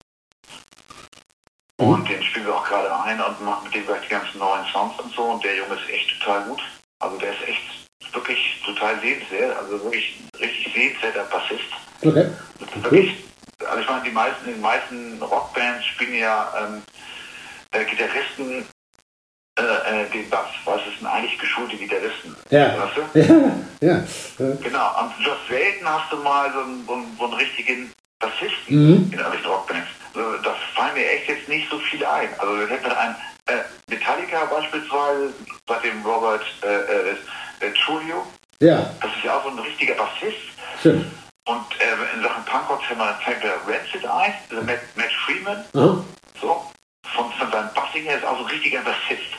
und den spielen wir auch gerade ein und machen mit dem gleich die ganzen neuen Songs und so und der Junge ist echt total gut. Also der ist echt wirklich total sehenswert, also wirklich richtig sehenswerter Bassist. Okay. Wirklich, also ich meine, die meisten, die meisten Rockbands spielen ja ähm, äh, Gitarristen äh, äh, den Bass, weil es sind eigentlich geschulte Gitarristen. Ja. Weißt du? Ja. ja. Äh, Genau, und just selten hast du mal so einen, so einen, so einen richtigen Bassisten Mhm. in irgendwelchen Rockbands. Also, das fallen mir echt jetzt nicht so viele ein. Also wir hätten einen äh, Metallica beispielsweise, bei dem Robert äh, äh, äh, Trujillo, ja, das ist ja auch so ein richtiger Bassist. stimmt. Und äh, in Sachen Punkrock fällt mir Rancid ein, also Matt, Matt Freeman, Aha. so, von, von seinem Bassing her ist auch so ein richtiger Bassist.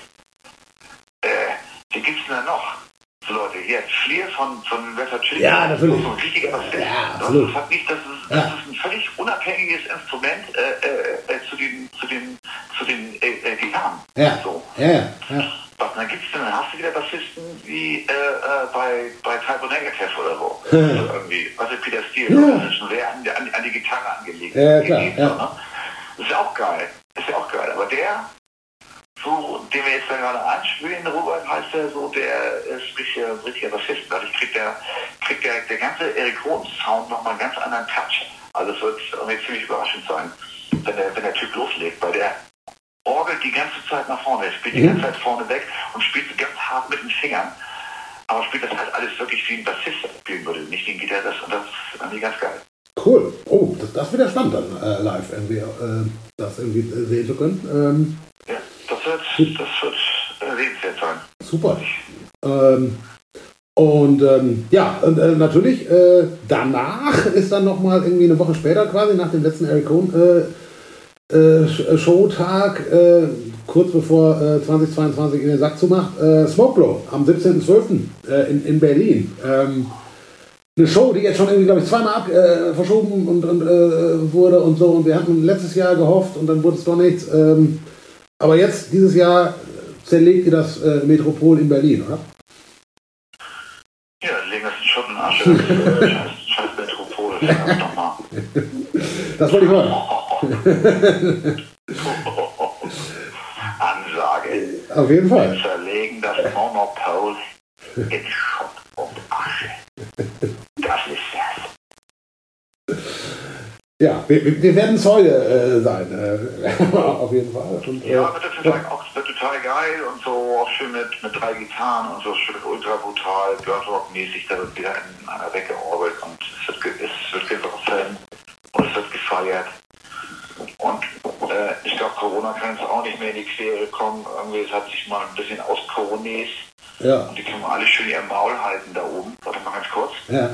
Äh, die gibt's denn da noch? So Leute, hier, Fleer von, von Red Chili Ja, natürlich. So ein richtiger Bassist. Ja, das, absolut. das, hat nicht, das, ist, das ist ein völlig unabhängiges Instrument äh, äh, äh, zu den, zu den, zu den äh, äh, Gitarren. Ja. So, Ja, ja, ja. Dann gibt's dann, dann hast du wieder Bassisten wie äh, äh, bei, bei Typo Negative oder so. also irgendwie, also Peter Steele, Ja. das ist schon sehr an, an, an die Gitarre angelegt. Ja, klar, ja. ne? Das ist ja auch geil. Das ist ja auch geil. Aber der, so, den wir jetzt da gerade anspielen, Robert heißt der so, der ist richtiger, richtiger Bassist. Dadurch kriegt der, kriegt der, der ganze Eric Rohn Sound nochmal einen ganz anderen Touch. Also es wird irgendwie ziemlich überraschend sein, wenn der, wenn der Typ loslegt, weil der orgelt die ganze Zeit nach vorne, er spielt die ganze Zeit vorne weg und spielt so ganz hart mit den Fingern. Aber spielt das halt alles wirklich wie ein Bassist spielen würde, nicht wie ein Gitarrist. Und das ist irgendwie ganz geil. Cool. Oh, das, das wird ja spannend dann äh, live irgendwie, äh, das irgendwie äh, sehen zu können. Ähm, Ja, das wird, das wird äh, sehenswert sein. super. Ähm, und ähm, ja, und, äh, natürlich, äh, danach ist dann nochmal irgendwie eine Woche später quasi, nach dem letzten Eric Cohn äh, Sh- Showtag, äh, kurz bevor äh, 2022 in den Sack zumacht, äh, Smokeblow am 17.12. Äh, in, in Berlin. Ähm, eine Show, die jetzt schon irgendwie, glaube ich, zweimal ab, äh, verschoben und, und äh, wurde und so. Und wir hatten letztes Jahr gehofft und dann wurde es doch nichts. Ähm, aber jetzt, dieses Jahr, zerlegt ihr das Metropol in Berlin, oder? Ja, legen es in Schutt und Asche. Das, scheiß, verdammt nochmal. Das wollte ich hören. Ansage. Auf jeden Wir Fall. zerlegen das Monopol in Schutt und Asche. Das ist das. Ja, wir, wir wir werden Zeuge äh, sein. Äh, auf jeden Fall. Und, äh, Ja, wird das total, auch, wird total geil und so auch schön mit, mit drei Gitarren und so schön ultra brutal, Birdrock-mäßig, da wird wieder in einer weggeorbelt und es wird, es wird gesoffen und es wird gefeiert. Äh, ich glaube, Corona kann jetzt auch nicht mehr in die Quere kommen. Irgendwie, es hat sich mal ein bisschen aus Coronis ja, und die können wir alle schön ihr Maul halten da oben. Warte mal ganz kurz. ja.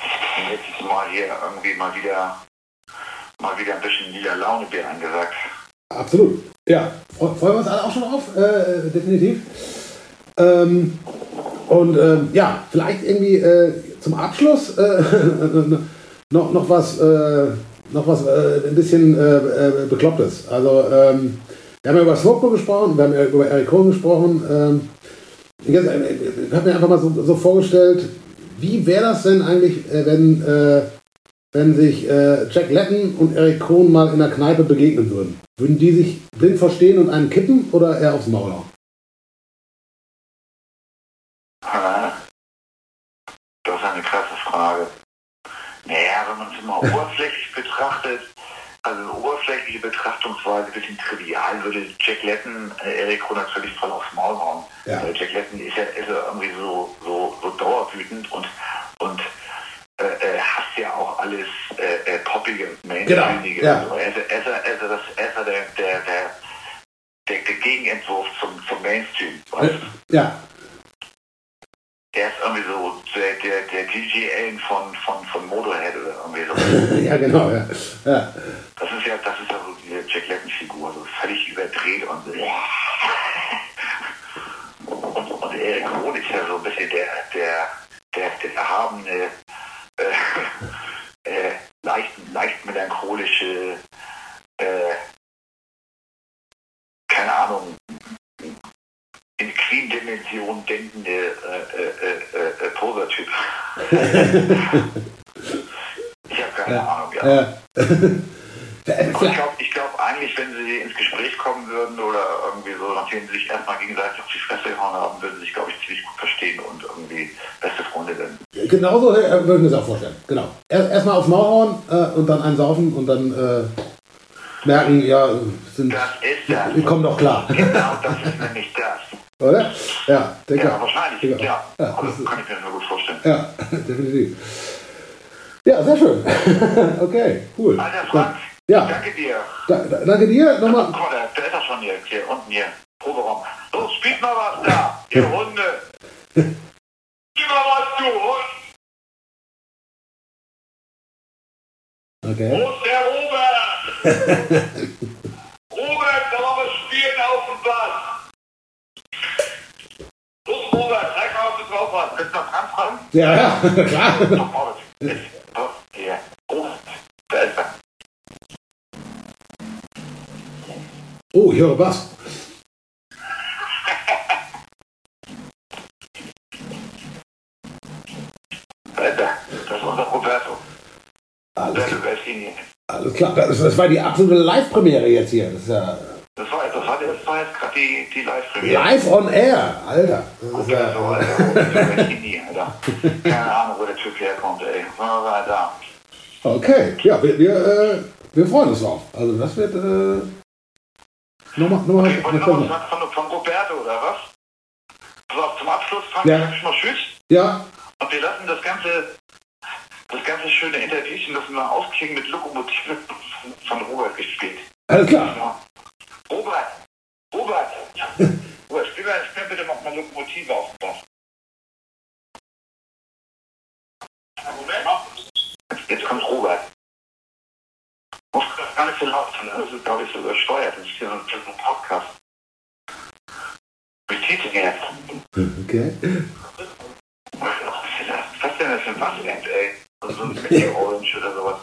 Und jetzt ist mal hier irgendwie mal wieder mal wieder ein bisschen lila Launebier angesagt. Absolut. Ja, fre- freuen wir uns alle auch schon drauf, äh, definitiv. Ähm, und ähm, ja, vielleicht irgendwie äh, zum Abschluss äh, noch, noch was, äh, noch was äh, ein bisschen äh, äh, Beklopptes. Also, ähm, wir haben ja über Smokebro gesprochen, wir haben ja über Eric Cohen gesprochen. Ähm, jetzt, äh, ich habe mir einfach mal so, so vorgestellt, wie wäre das denn eigentlich, äh, wenn, äh, wenn sich äh, Jack Latton und Eric Cohn mal in der Kneipe begegnen würden? Würden die sich blind verstehen und einen kippen oder eher aufs Maul hauen? Ah, Das ist eine krasse Frage. Wenn man es immer oberflächlich betrachtet, also eine oberflächliche Betrachtungsweise, ein bisschen trivial, würde Jack Latton äh, Eric Krohn natürlich voll aufs Maul hauen. Ja. Weil Jack Latton ist ja, ist ja irgendwie so, so, so dauerwütend und, und äh, äh, hasst ja auch alles äh, äh, Poppige und Mainstreamige. Genau, ja. Also er, ist, er, ist, er, er ja der, der, der, der, Gegenentwurf zum, zum Mainstream. Weißt du? Ja, Der ist irgendwie so der, der, der DJ Allen von, von, von Motorhead oder irgendwie so. ja genau. Ja. Ja. Das ist ja, das ist ja so diese Jack Latton-Figur, so völlig überdreht und und, und Erik Rohn ist ja so ein bisschen der, der, der, der erhabene, äh, äh, leicht, leicht melancholische, äh, keine Ahnung, in Queen-Dimension denkende äh, äh, äh, äh, Poser-Typ. ich habe keine Ahnung, ja. Ja. Ich glaube glaub eigentlich, wenn sie ins Gespräch kommen würden oder irgendwie so, nachdem sie sich erstmal gegenseitig auf die Fresse gehauen haben, würden sie sich, glaube ich, ziemlich gut verstehen und irgendwie beste Freunde werden. Genauso äh, würde ich mir das auch vorstellen. Genau. Erst erstmal aufs Maul hauen äh, und dann einen saufen und dann äh, merken, ja, sind, Das ist das. wir kommen doch klar. Genau, das ist nämlich das. Oder? Ja, denke Ja, auch. wahrscheinlich, Denke auch. ja. Ja, Also, das kann ich mir nur gut vorstellen. Ja, definitiv. Ja, sehr schön. okay, cool. Alter Frank, Ja, danke dir. da, da, danke dir. Guck Nochmal. mal, der, der ist doch schon hier, hier unten hier. Proberaum. Los, spielt mal was da, ihr Hunde. Spiel mal was, du Hund. Okay. Wo ist der? Robert, drauf hast, willst du noch anfangen? Ja, ja, klar. Oh, ich höre was. Alles klar, das, das war die absolute Live-Premiere jetzt hier. Das ist ja gerade die, die Live-Premiere. live on air, Alter. Das ist Ja, so, Alter. Chemie, Alter. Keine Ahnung, wo der Typ herkommt, ey. Da. okay, ja, wir, wir, äh, wir freuen uns drauf. Also das wird äh, nochmal noch mal Ich wollte noch was Klasse. sagen von, von Roberto, oder was? Pass auf, zum Abschluss, Frank, Ja. ich mal Tschüss. Ja, Und wir lassen das ganze, das ganze schöne Interviewchen, das wir aufklingen mit Lokomotive von, Robert gespielt. alles klar. Ja. Robert, Robert, Robert, spiel, mal, spiel bitte mal eine Lokomotive auf den Bass. Jetzt kommt Robert. Muss das gar nicht so laut sein, das ist, glaube ich, so übersteuert. Das ist hier so ein, so ein Podcast. Zieht denn jetzt? Okay. Was ist denn das für ein Bassend, ey? So ein Meteor Orange oder sowas.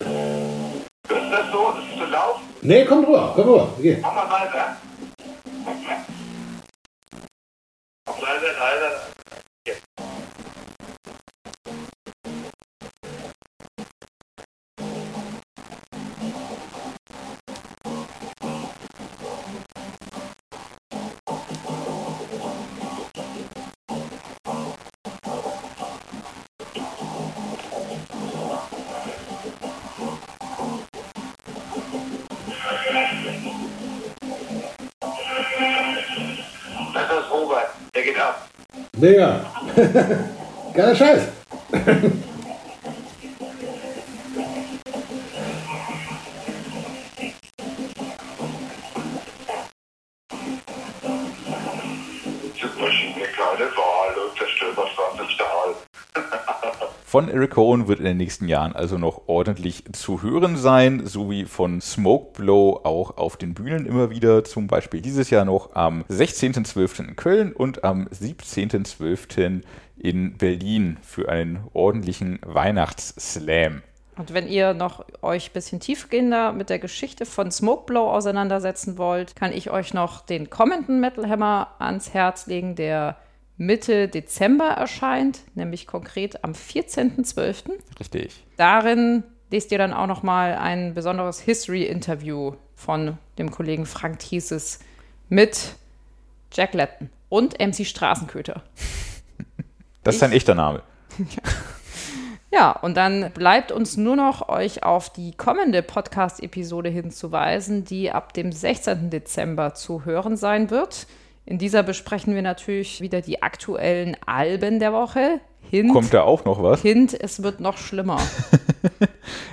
Ist das so? Ist das zu laut? Nee, komm rüber, komm rüber. Okay. Mach mal leiser. Leiser, leiser. Stöber 20 Stahl. Von Eric Cohen wird in den nächsten Jahren also noch ordentlich zu hören sein, sowie von Smokeblow auch auf den Bühnen immer wieder, zum Beispiel dieses Jahr noch am 16.12. in Köln und am 17.12. in Berlin für einen ordentlichen Weihnachtsslam. Und wenn ihr noch euch ein bisschen tiefgehender mit der Geschichte von Smokeblow auseinandersetzen wollt, kann ich euch noch den kommenden Metal Hammer ans Herz legen, der Mitte Dezember erscheint, nämlich konkret am 14.12. Richtig. Darin lest ihr dann auch noch mal ein besonderes History-Interview von dem Kollegen Frank Thieses mit Jack Letton und MC Straßenköter. Das ist ein echter Name. Ja, und dann bleibt uns nur noch, euch auf die kommende Podcast-Episode hinzuweisen, die ab dem 16. Dezember zu hören sein wird. In dieser besprechen wir natürlich wieder die aktuellen Alben der Woche. Hint, Kommt da auch noch was? Hint, es wird noch schlimmer.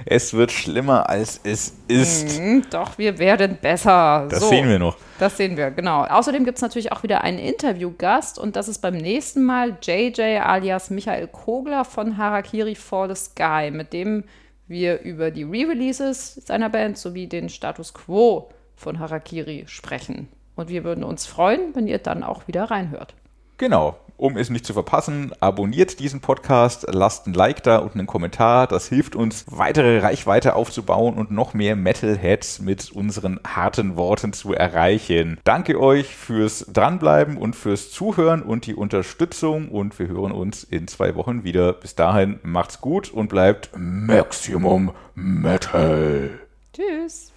Es wird schlimmer, als es ist. Hm, Doch, wir werden besser. Das so, sehen wir noch. Das sehen wir, genau. Außerdem gibt es natürlich auch wieder einen Interviewgast und das ist beim nächsten Mal JJ alias Michael Kogler von Harakiri for the Sky, mit dem wir über die Re-Releases seiner Band sowie den Status Quo von Harakiri sprechen. Und wir würden uns freuen, wenn ihr dann auch wieder reinhört. Genau. Um es nicht zu verpassen, abonniert diesen Podcast, lasst ein Like da und einen Kommentar. Das hilft uns, weitere Reichweite aufzubauen und noch mehr Metalheads mit unseren harten Worten zu erreichen. Danke euch fürs Dranbleiben und fürs Zuhören und die Unterstützung und wir hören uns in zwei Wochen wieder. Bis dahin macht's gut und bleibt Maximum Metal. Tschüss.